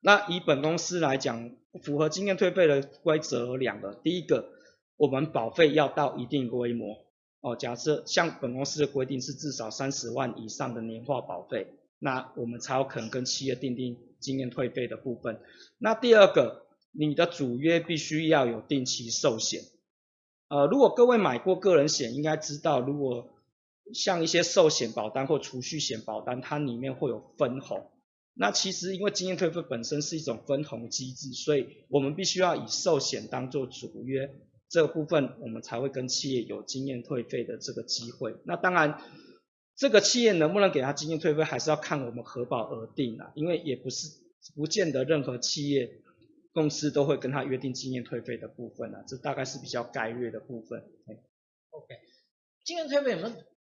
那以本公司来讲，符合经验退费的规则有两个，第一个，我们保费要到一定规模，哦，假设像本公司的规定是至少三十万以上的年化保费，那我们才有可能跟企业订定经验退费的部分。那第二个，你的主约必须要有定期寿险，呃，如果各位买过个人险，应该知道，如果像一些寿险保单或储蓄险保单，它里面会有分红。那其实因为经验退费本身是一种分红机制，所以我们必须要以寿险当做主约，这个部分我们才会跟企业有经验退费的这个机会。那当然，这个企业能不能给他经验退费，还是要看我们核保而定啊，因为也不是不见得任何企业公司都会跟他约定经验退费的部分啊，这大概是比较概略的部分。OK，经验退费有没有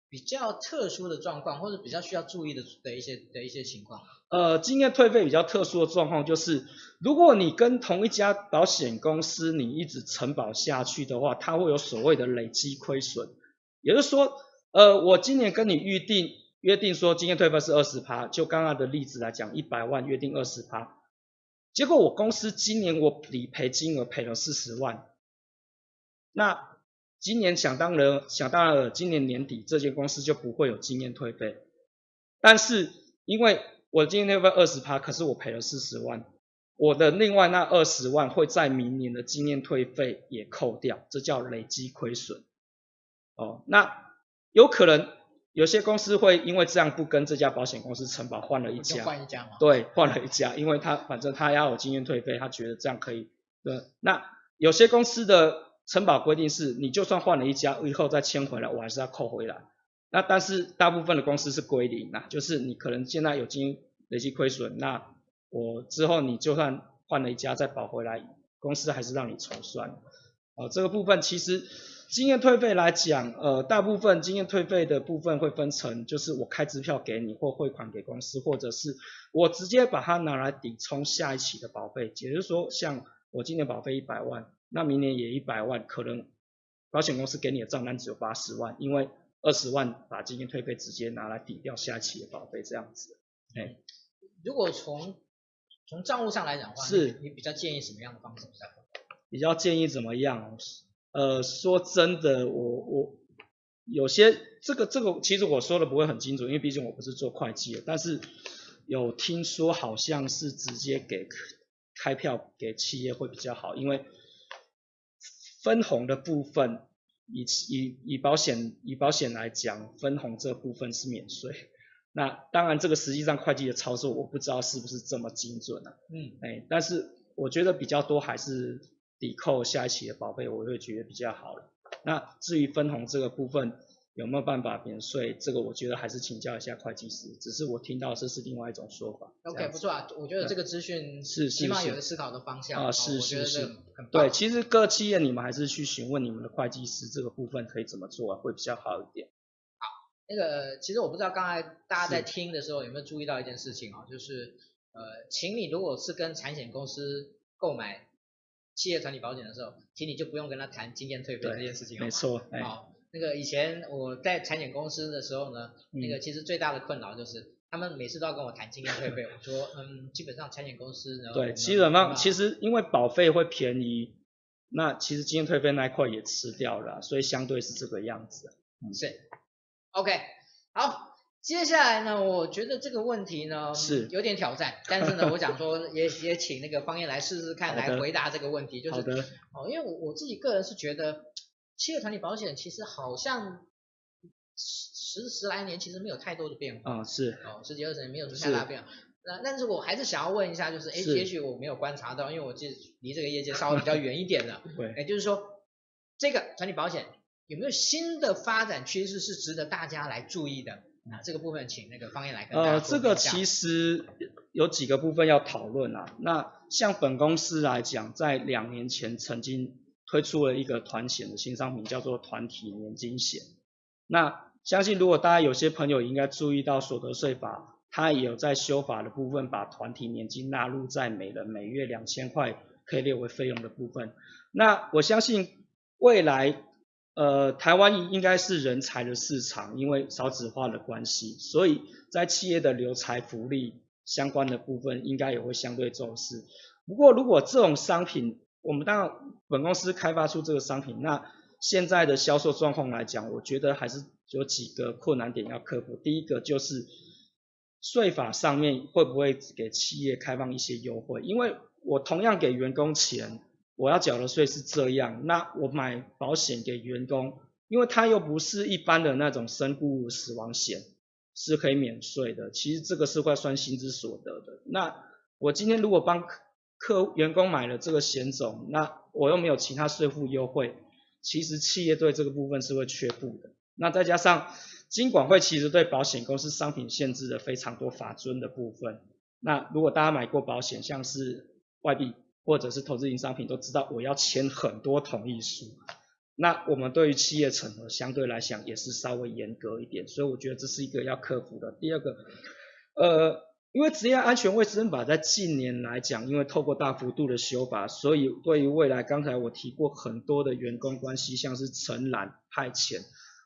比较特殊的状况，或者比较需要注意的的一些的一些情况？呃，经验退费比较特殊的状况就是，如果你跟同一家保险公司你一直承保下去的话，它会有所谓的累积亏损。也就是说，呃，我今年跟你预定约定说经验退费是二十趴，就刚刚的例子来讲，一百万约定二十趴，结果我公司今年我理赔金额赔了四十万，那今年想当然想当然，今年年底这间公司就不会有经验退费，但是因为我今天退费二十趴，可是我赔了四十万，我的另外那二十万会在明年的经验退费也扣掉，这叫累积亏损。哦，那有可能有些公司会因为这样不跟这家保险公司承保，换了一家，换一家吗？对，换了一家，因为他反正他要有经验退费，他觉得这样可以。对，那有些公司的承保规定是，你就算换了一家，以后再签回来，我还是要扣回来。那但是大部分的公司是归零啊，就是你可能现在有经累积亏损，那我之后你就算换了一家再保回来，公司还是让你重算。哦，这个部分其实经验退费来讲，呃，大部分经验退费的部分会分成，就是我开支票给你，或汇款给公司，或者是我直接把它拿来抵充下一期的保费。也就是说，像我今年保费一百万，那明年也一百万，可能保险公司给你的账单只有八十万，因为二十万把经验退费直接拿来抵掉下一期的保费，这样子。哎，如果从从账务上来讲的话，是你，你比较建议什么样的方式比较好？比较建议怎么样？呃，说真的，我我有些这个这个，其实我说的不会很清楚，因为毕竟我不是做会计的。但是有听说好像是直接给开票给企业会比较好，因为分红的部分。以以以保险以保险来讲，分红这部分是免税。那当然，这个实际上会计的操作，我不知道是不是这么精准啊。嗯，哎，但是我觉得比较多还是抵扣下一期的保费，我会觉得比较好了。那至于分红这个部分，有没有办法免税？这个我觉得还是请教一下会计师。只是我听到这是另外一种说法。OK，不错啊，我觉得这个资讯是起码有个思考的方向啊，是是是，对，其实各企业你们还是去询问你们的会计师，这个部分可以怎么做啊，会比较好一点。好，那个其实我不知道刚才大家在听的时候有没有注意到一件事情啊，就是呃，请你如果是跟产险公司购买企业团体保险的时候，请你就不用跟他谈经验退费这件事情，没错，好。那个以前我在产险公司的时候呢，嗯、那个其实最大的困扰就是他们每次都要跟我谈经验退费，我说嗯，基本上产险公司呢，对，基本上其实因为保费会便宜，那其实经验退费那一块也吃掉了，所以相对是这个样子。嗯、是，OK，好，接下来呢，我觉得这个问题呢是。有点挑战，但是呢，我想说也也请那个方燕来试试看来回答这个问题，就是哦，因为我我自己个人是觉得企业团体保险其实好像十十十来年其实没有太多的变化，啊、哦、是。哦十几二十年没有什么太大变化，那但是我还是想要问一下，就是哎，也许我没有观察到，因为我其实离这个业界稍微比较远一点的，对，也，就是说这个团体保险有没有新的发展趋势是值得大家来注意的？那这个部分，请那个方燕来跟大家。呃，这个其实有几个部分要讨论啊。那像本公司来讲，在两年前曾经推出了一个团险的新商品，叫做团体年金险。那相信如果大家有些朋友应该注意到所得税法，它也有在修法的部分，把团体年金纳入在每人每月两千块可以列为费用的部分。那我相信未来。呃，台湾应该是人才的市场，因为少子化的关系，所以在企业的留才福利相关的部分，应该也会相对重视。不过，如果这种商品，我们当本公司开发出这个商品，那现在的销售状况来讲，我觉得还是有几个困难点要克服。第一个就是税法上面会不会给企业开放一些优惠？因为我同样给员工钱。我要缴的税是这样，那我买保险给员工，因为他又不是一般的那种身故死亡险，是可以免税的。其实这个是会算薪资所得的。那我今天如果帮客员工买了这个险种，那我又没有其他税负优惠，其实企业对这个部分是会缺步的。那再加上金管会其实对保险公司商品限制的非常多法遵的部分。那如果大家买过保险，像是外币。或者是投资型商品都知道，我要签很多同意书。那我们对于企业审核相对来讲也是稍微严格一点，所以我觉得这是一个要克服的。第二个，呃，因为职业安全卫生法在近年来讲，因为透过大幅度的修法，所以对于未来刚才我提过很多的员工关系，像是承揽、派遣、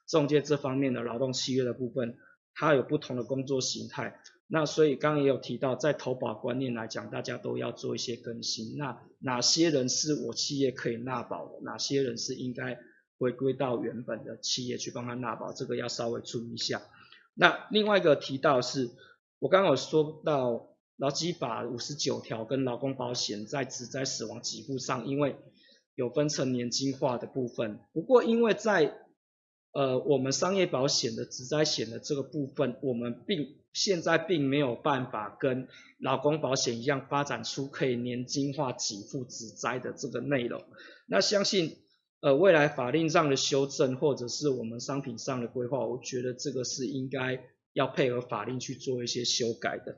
中介这方面的劳动契约的部分，它有不同的工作形态。那所以刚刚也有提到，在投保观念来讲，大家都要做一些更新。那哪些人是我企业可以纳保的？哪些人是应该回归到原本的企业去帮他纳保？这个要稍微注意一下。那另外一个提到是，我刚刚有说到劳基法五十九条跟劳工保险在职灾死亡给付上，因为有分成年金化的部分。不过因为在呃我们商业保险的职灾险的这个部分，我们并现在并没有办法跟劳工保险一样发展出可以年金化给付职灾的这个内容。那相信呃未来法令上的修正或者是我们商品上的规划，我觉得这个是应该要配合法令去做一些修改的。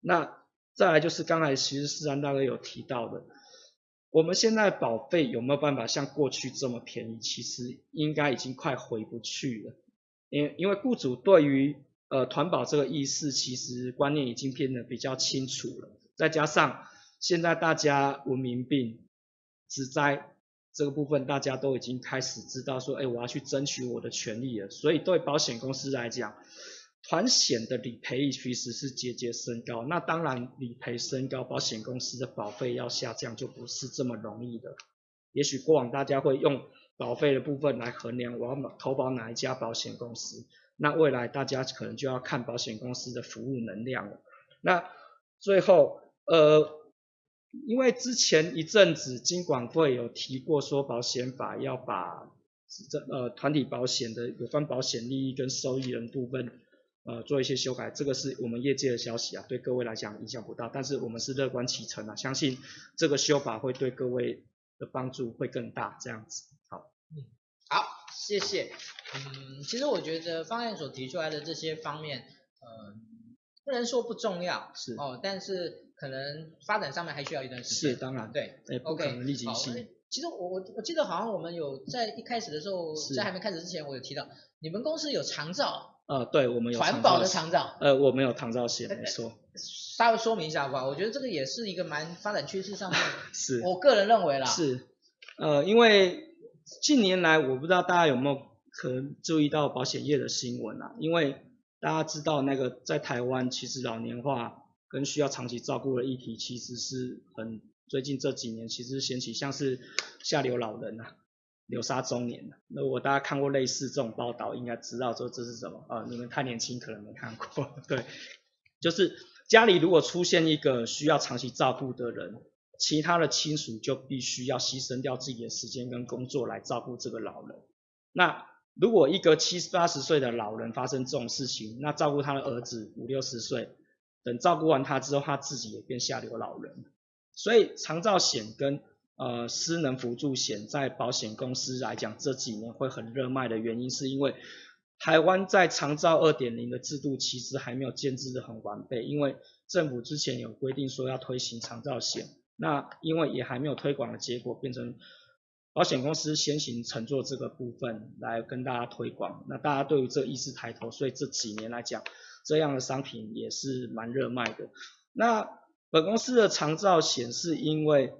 那再来就是刚才其实思安大哥有提到的，我们现在保费有没有办法像过去这么便宜？其实应该已经快回不去了，因因为雇主对于呃，团保这个意识其实观念已经变得比较清楚了，再加上现在大家文明病、职灾这个部分，大家都已经开始知道说，哎，我要去争取我的权利了。所以对保险公司来讲，团险的理赔率其实是节节升高。那当然，理赔升高，保险公司的保费要下降就不是这么容易的。也许过往大家会用保费的部分来衡量，我要投保哪一家保险公司。那未来大家可能就要看保险公司的服务能量了。那最后，呃，因为之前一阵子金管会有提过说保险法要把这呃团体保险的有关保险利益跟受益人部分呃做一些修改，这个是我们业界的消息啊，对各位来讲影响不大，但是我们是乐观其成啊，相信这个修法会对各位的帮助会更大，这样子。好，嗯，好，谢谢。嗯，其实我觉得方案所提出来的这些方面，呃，不能说不重要，是哦，但是可能发展上面还需要一段时间。是，当然，对，对，OK，不可能立即性。其实我我我记得好像我们有在一开始的时候，在还没开始之前，我有提到你们公司有长照。呃，对，我们有环保的长照。呃，我们有长照险，没错。稍微说明一下吧，我觉得这个也是一个蛮发展趋势上面，是我个人认为啦。是，呃，因为近年来我不知道大家有没有。可能注意到保险业的新闻啊，因为大家知道那个在台湾，其实老年化跟需要长期照顾的议题，其实是很最近这几年其实掀起，像是下流老人啊，流沙中年。那我大家看过类似这种报道，应该知道说这是什么啊？你们太年轻，可能没看过。对，就是家里如果出现一个需要长期照顾的人，其他的亲属就必须要牺牲掉自己的时间跟工作来照顾这个老人。那如果一个七八十岁的老人发生这种事情，那照顾他的儿子五六十岁，等照顾完他之后，他自己也变下流老人。所以长照险跟呃失能辅助险在保险公司来讲，这几年会很热卖的原因，是因为台湾在长照二点零的制度其实还没有建置得很完备，因为政府之前有规定说要推行长照险，那因为也还没有推广的结果，变成保险公司先行承做这个部分来跟大家推广，那大家对于这意识抬头，所以这几年来讲，这样的商品也是蛮热卖的。那本公司的长照险是因为，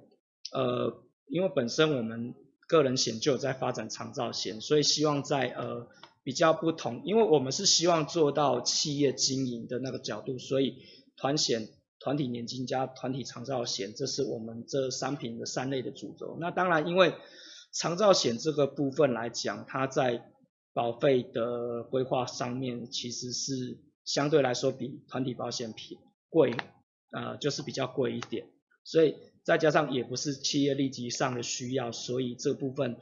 呃，因为本身我们个人险就有在发展长照险，所以希望在呃比较不同，因为我们是希望做到企业经营的那个角度，所以团险、团体年金加团体长照险，这是我们这商品的三类的主轴。那当然，因为长照险这个部分来讲，它在保费的规划上面其实是相对来说比团体保险便贵，呃，就是比较贵一点。所以再加上也不是企业立即上的需要，所以这部分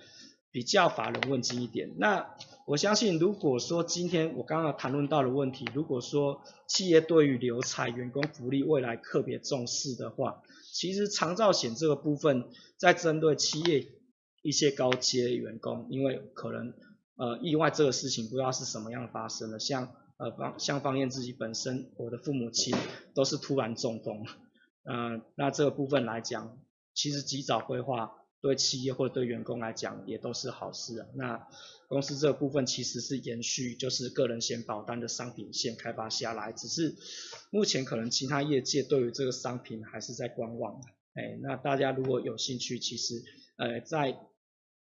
比较法人问津一点。那我相信，如果说今天我刚刚谈论到的问题，如果说企业对于留才员工福利未来特别重视的话，其实长照险这个部分在针对企业。一些高阶员工，因为可能呃意外这个事情不知道是什么样发生的，像呃方像方燕自己本身，我的父母亲都是突然中风，呃那这个部分来讲，其实及早规划对企业或者对员工来讲也都是好事啊。那公司这个部分其实是延续就是个人险保单的商品线开发下来，只是目前可能其他业界对于这个商品还是在观望，哎那大家如果有兴趣，其实呃在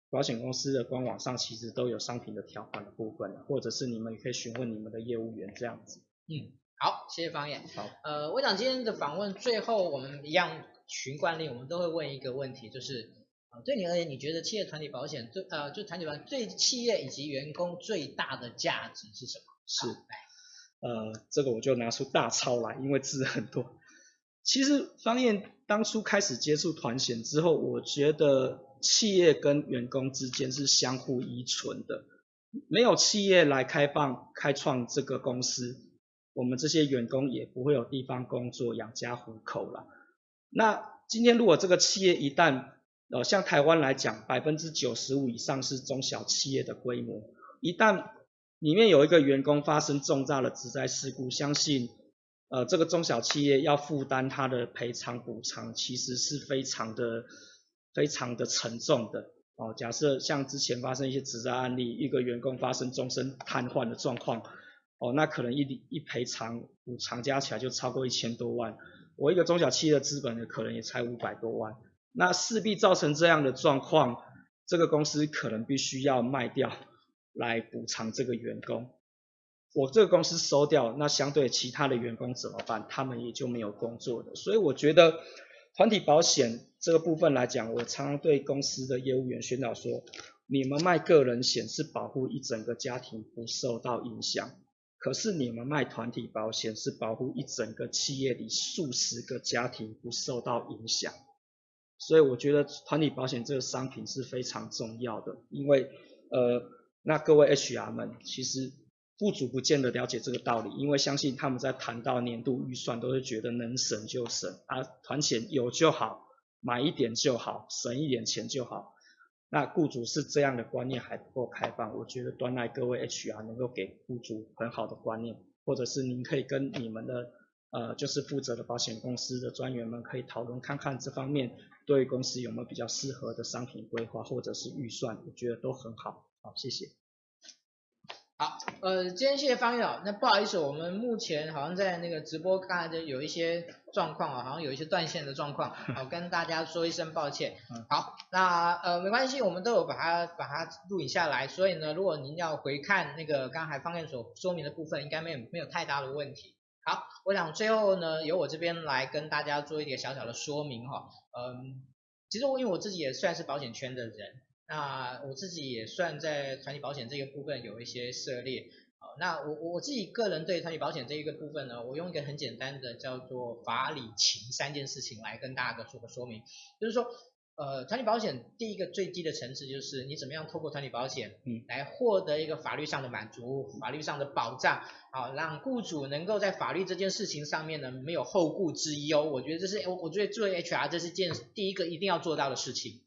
保险公司的官网上其实都有商品的条款的部分，或者是你们也可以询问你们的业务员这样子。嗯，好，谢谢方燕。好，呃，我想今天的访问最后我们一样循惯例，我们都会问一个问题，就是啊，对你而言，你觉得企业团体保险最呃就团体保险对企业以及员工最大的价值是什么？是，呃，这个我就拿出大钞来，因为字很多。其实方燕当初开始接触团险之后，我觉得。企业跟员工之间是相互依存的，没有企业来开放开创这个公司，我们这些员工也不会有地方工作养家糊口了。那今天如果这个企业一旦呃像台湾来讲，百分之九十五以上是中小企业的规模，一旦里面有一个员工发生重大的职灾事故，相信呃这个中小企业要负担他的赔偿补偿，其实是非常的。非常的沉重的哦，假设像之前发生一些职灾案例，一个员工发生终身瘫痪的状况，哦，那可能一一赔偿补偿加起来就超过一千多万，我一个中小企业的资本呢，可能也才五百多万，那势必造成这样的状况，这个公司可能必须要卖掉来补偿这个员工，我这个公司收掉，那相对其他的员工怎么办？他们也就没有工作的，所以我觉得。团体保险这个部分来讲，我常常对公司的业务员宣导说，你们卖个人险是保护一整个家庭不受到影响，可是你们卖团体保险是保护一整个企业里数十个家庭不受到影响。所以我觉得团体保险这个商品是非常重要的，因为呃，那各位 HR 们其实。雇主不见得了解这个道理，因为相信他们在谈到年度预算，都会觉得能省就省啊，团险有就好，买一点就好，省一点钱就好。那雇主是这样的观念还不够开放，我觉得端赖各位 HR 能够给雇主很好的观念，或者是您可以跟你们的呃就是负责的保险公司的专员们可以讨论看看这方面对公司有没有比较适合的商品规划或者是预算，我觉得都很好。好，谢谢。好，呃，今天谢谢方友。那不好意思，我们目前好像在那个直播刚才就有一些状况啊，好像有一些断线的状况，好，跟大家说一声抱歉。好，那呃没关系，我们都有把它把它录影下来，所以呢，如果您要回看那个刚才方燕所说明的部分，应该没有没有太大的问题。好，我想最后呢，由我这边来跟大家做一点小小的说明哈。嗯，其实我因为我自己也算是保险圈的人。那我自己也算在团体保险这个部分有一些涉猎。好，那我我自己个人对团体保险这一个部分呢，我用一个很简单的叫做法理情三件事情来跟大家做个说明，就是说。呃，团体保险第一个最低的层次就是你怎么样透过团体保险，嗯，来获得一个法律上的满足，法律上的保障，好，让雇主能够在法律这件事情上面呢没有后顾之忧。我觉得这是我我觉得作为 HR 这是件第一个一定要做到的事情。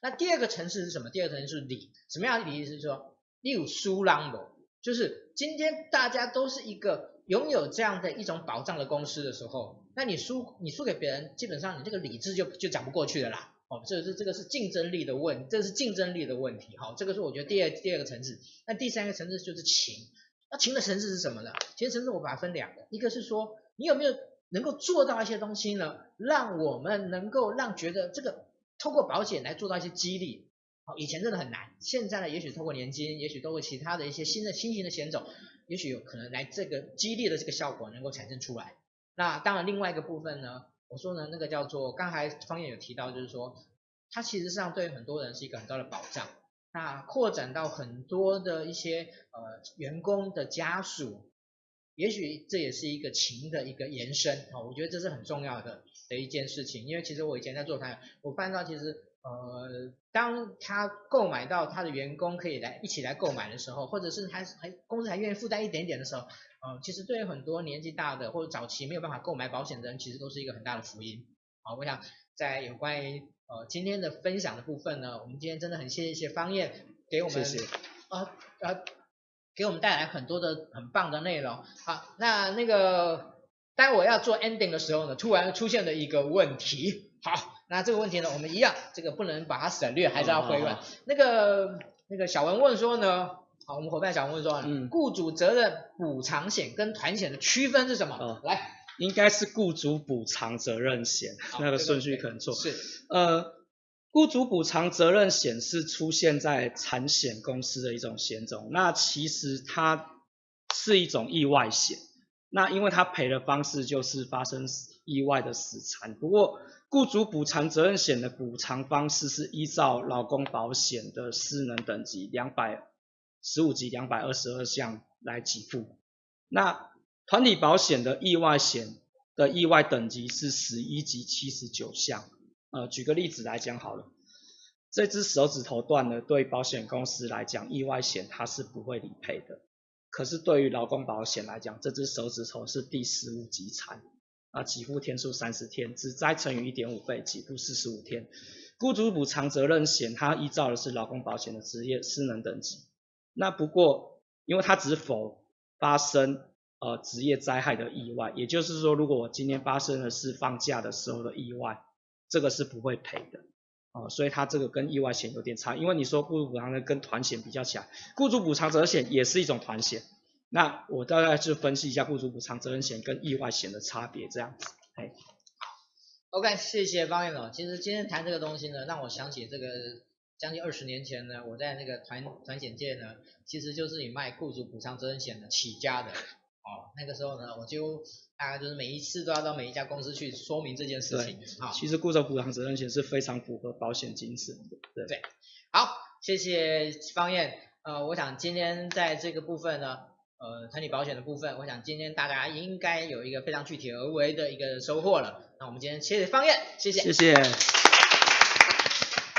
那第二个层次是什么？第二个层次是理，什么样的理？是说，例如输让的，就是今天大家都是一个拥有这样的一种保障的公司的时候，那你输你输给别人，基本上你这个理智就就讲不过去了啦。哦，这个是这个是竞争力的问，这是竞争力的问题。好，这个是我觉得第二第二个层次。那第三个层次就是情。那情的层次是什么呢？情的层次我把它分两个，一个是说你有没有能够做到一些东西呢，让我们能够让觉得这个透过保险来做到一些激励。好，以前真的很难，现在呢，也许透过年金，也许透过其他的一些新的新型的险种，也许有可能来这个激励的这个效果能够产生出来。那当然另外一个部分呢？我说呢，那个叫做刚才方燕有提到，就是说，它其实上对很多人是一个很高的保障。那扩展到很多的一些呃员工的家属，也许这也是一个情的一个延伸啊。我觉得这是很重要的的一件事情，因为其实我以前在做团，我发现到其实。呃，当他购买到他的员工可以来一起来购买的时候，或者是还还公司还愿意负担一点点的时候，呃，其实对于很多年纪大的或者早期没有办法购买保险的人，其实都是一个很大的福音。好，我想在有关于呃今天的分享的部分呢，我们今天真的很谢谢方燕给我们谢谢呃呃给我们带来很多的很棒的内容。好，那那个当我要做 ending 的时候呢，突然出现了一个问题。好。那这个问题呢，我们一样，这个不能把它省略，还是要回问。哦、那个那个小文问说呢，好，我们伙伴小文问说，嗯，雇主责任补偿险跟团险的区分是什么？嗯、来，应该是雇主补偿责任险，哦、那个顺序可能错。是，呃，雇主补偿责任险是出现在产险公司的一种险种，那其实它是一种意外险，那因为它赔的方式就是发生意外的死残，不过。雇主补偿责任险的补偿方式是依照劳工保险的失能等级两百十五级两百二十二项来给付。那团体保险的意外险的意外等级是十一级七十九项。呃，举个例子来讲好了，这只手指头断了，对保险公司来讲，意外险它是不会理赔的。可是对于劳工保险来讲，这只手指头是第十五级残。啊，给付天数三十天，只灾乘以一点五倍，给付四十五天。雇主补偿责任险，它依照的是劳工保险的职业失能等级。那不过，因为它只否发生呃职业灾害的意外，也就是说，如果我今天发生的是放假的时候的意外，这个是不会赔的。哦、所以它这个跟意外险有点差。因为你说雇主补偿的跟团险比较起来，雇主补偿责任险也是一种团险。那我大概就分析一下雇主补偿责任险跟意外险的差别，这样子。哎，，OK，谢谢方燕总。其实今天谈这个东西呢，让我想起这个将近二十年前呢，我在那个团团险界呢，其实就是以卖雇主补偿责任险的起家的。哦，那个时候呢，我就大概就是每一次都要到每一家公司去说明这件事情。好，其实雇主补偿责任险是非常符合保险精神的。对，对，好，谢谢方燕。呃，我想今天在这个部分呢。呃，团体保险的部分，我想今天大家应该有一个非常具体而为的一个收获了。那我们今天谢谢方燕，谢谢。谢谢。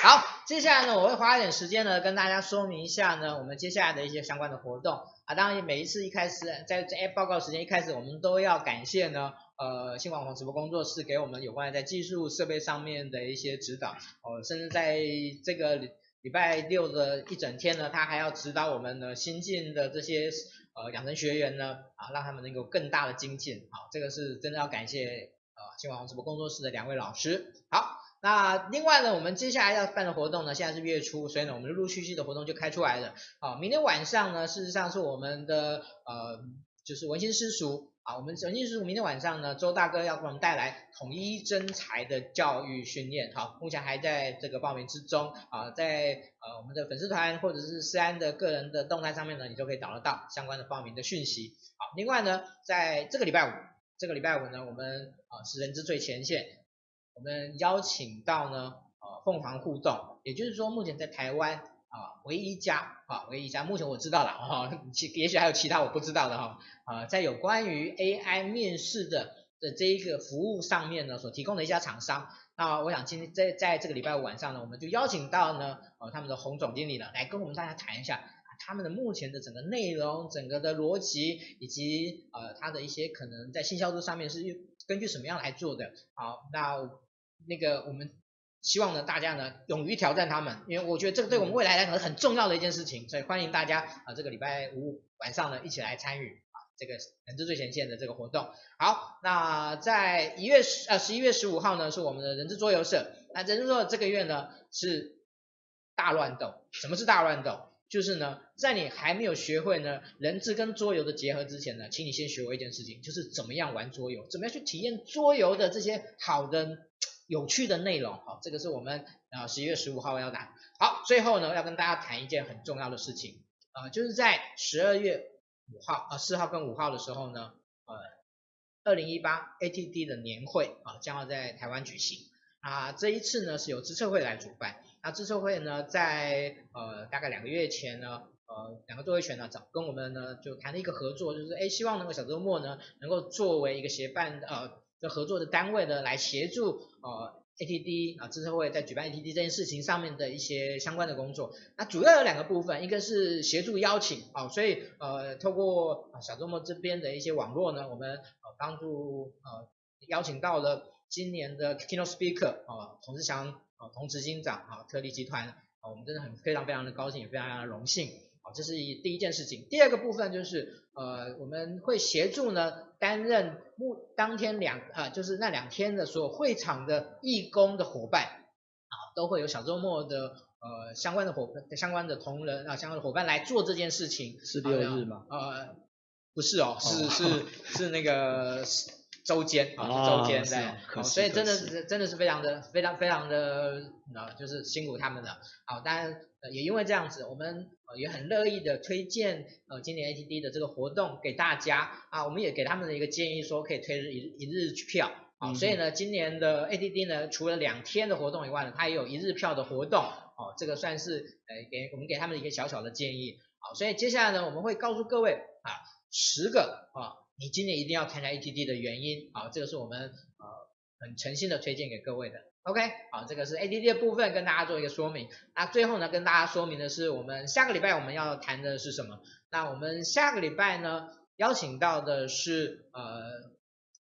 好，接下来呢，我会花一点时间呢，跟大家说明一下呢，我们接下来的一些相关的活动啊。当然，每一次一开始在在报告时间一开始，我们都要感谢呢，呃，新网红直播工作室给我们有关在技术设备上面的一些指导哦，甚至在这个礼拜六的一整天呢，他还要指导我们呢新进的这些。呃，养成学员呢，啊，让他们能够更大的精进，好，这个是真的要感谢呃新网红直播工作室的两位老师。好，那另外呢，我们接下来要办的活动呢，现在是月初，所以呢，我们陆陆续续的活动就开出来了。好，明天晚上呢，事实上是我们的呃，就是文心私塾。啊，我们文心私塾明天晚上呢，周大哥要给我们带来统一征才的教育训练，好，目前还在这个报名之中，啊，在呃我们的粉丝团或者是思安的个人的动态上面呢，你都可以找得到相关的报名的讯息。好，另外呢，在这个礼拜五，这个礼拜五呢，我们啊是人之最前线，我们邀请到呢。呃凤凰互动，也就是说目前在台湾啊唯一一家啊唯一一家，目前我知道了哈，其也许还有其他我不知道的哈啊，在有关于 AI 面试的的这一个服务上面呢，所提供的一家厂商。那我想今天在在这个礼拜五晚上呢，我们就邀请到呢呃他们的洪总经理呢来跟我们大家谈一下。他们的目前的整个内容、整个的逻辑，以及呃，他的一些可能在新销售上面是根据什么样来做的？好，那那个我们希望呢，大家呢勇于挑战他们，因为我觉得这个对我们未来来讲是很重要的一件事情，所以欢迎大家啊、这个礼拜五晚上呢一起来参与啊这个人质最前线的这个活动。好，那在一月十呃十一月十五号呢是我们的人质桌游社，那人质桌这个月呢是大乱斗，什么是大乱斗？就是呢，在你还没有学会呢人质跟桌游的结合之前呢，请你先学会一件事情，就是怎么样玩桌游，怎么样去体验桌游的这些好的、有趣的内容。好，这个是我们啊十一月十五号要谈。好，最后呢要跟大家谈一件很重要的事情啊，就是在十二月五号啊四号跟五号的时候呢，呃，二零一八 ATD 的年会啊将要在台湾举行啊，这一次呢是由资策会来主办。那资策会呢，在呃大概两个月前呢，呃两个多月前呢，找跟我们呢就谈了一个合作，就是哎希望能够小周末呢，能够作为一个协办呃的合作的单位呢，来协助呃 ATD 啊资策会在举办 ATD 这件事情上面的一些相关的工作。那主要有两个部分，一个是协助邀请啊，所以呃透过小周末这边的一些网络呢，我们呃帮助呃邀请到了今年的 Keynote Speaker 啊洪志祥。啊，同执行长啊，特力集团啊，我们真的很非常非常的高兴，也非常非常的荣幸啊，这是一第一件事情。第二个部分就是呃，我们会协助呢担任目当天两啊，就是那两天的所有会场的义工的伙伴啊，都会有小周末的呃相关的伙伴、相关的同仁啊、相关的伙伴来做这件事情。是六日吗？呃，不是哦，是是 是，那个。周间啊，周间对，哦，所以真的是真的是非常的非常非常的啊，就是辛苦他们了。好，当然也因为这样子，我们也很乐意的推荐呃今年 ATD 的这个活动给大家啊，我们也给他们的一个建议说可以推一一日票啊，所以呢今年的 ATD 呢除了两天的活动以外呢，它也有一日票的活动哦，这个算是呃给我们给他们一个小小的建议。好，所以接下来呢我们会告诉各位啊十个啊。你今年一定要参加 ATD 的原因，好，这个是我们呃很诚心的推荐给各位的，OK，好，这个是 ADD 的部分，跟大家做一个说明。那最后呢，跟大家说明的是，我们下个礼拜我们要谈的是什么？那我们下个礼拜呢，邀请到的是呃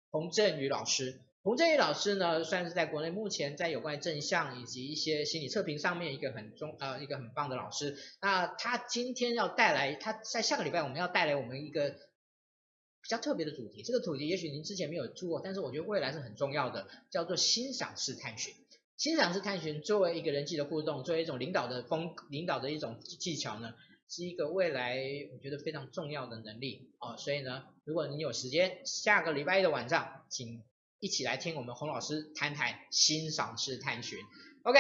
洪振宇老师。洪振宇老师呢，算是在国内目前在有关正向以及一些心理测评上面一个很重呃一个很棒的老师。那他今天要带来，他在下个礼拜我们要带来我们一个。比较特别的主题，这个主题也许您之前没有做过，但是我觉得未来是很重要的，叫做欣赏式探寻。欣赏式探寻作为一个人际的互动，作为一种领导的风，领导的一种技巧呢，是一个未来我觉得非常重要的能力哦。所以呢，如果你有时间，下个礼拜一的晚上，请一起来听我们洪老师谈谈欣赏式探寻。OK，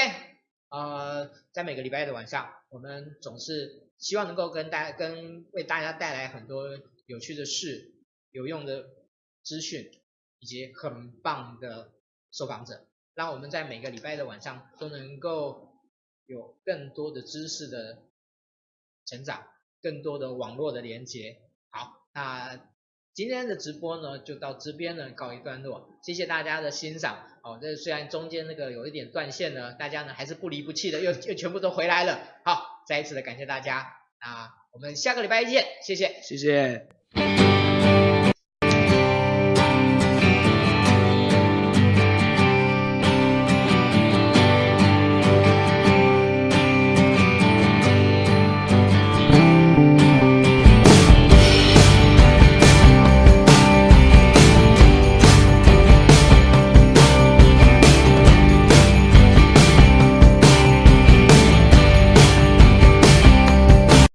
呃，在每个礼拜一的晚上，我们总是希望能够跟大家跟为大家带来很多有趣的事。有用的资讯以及很棒的受访者，让我们在每个礼拜的晚上都能够有更多的知识的成长，更多的网络的连接。好，那今天的直播呢就到这边呢告一段落，谢谢大家的欣赏。哦，这虽然中间那个有一点断线呢，大家呢还是不离不弃的，又又全部都回来了。好，再一次的感谢大家。那我们下个礼拜见，谢谢，谢谢。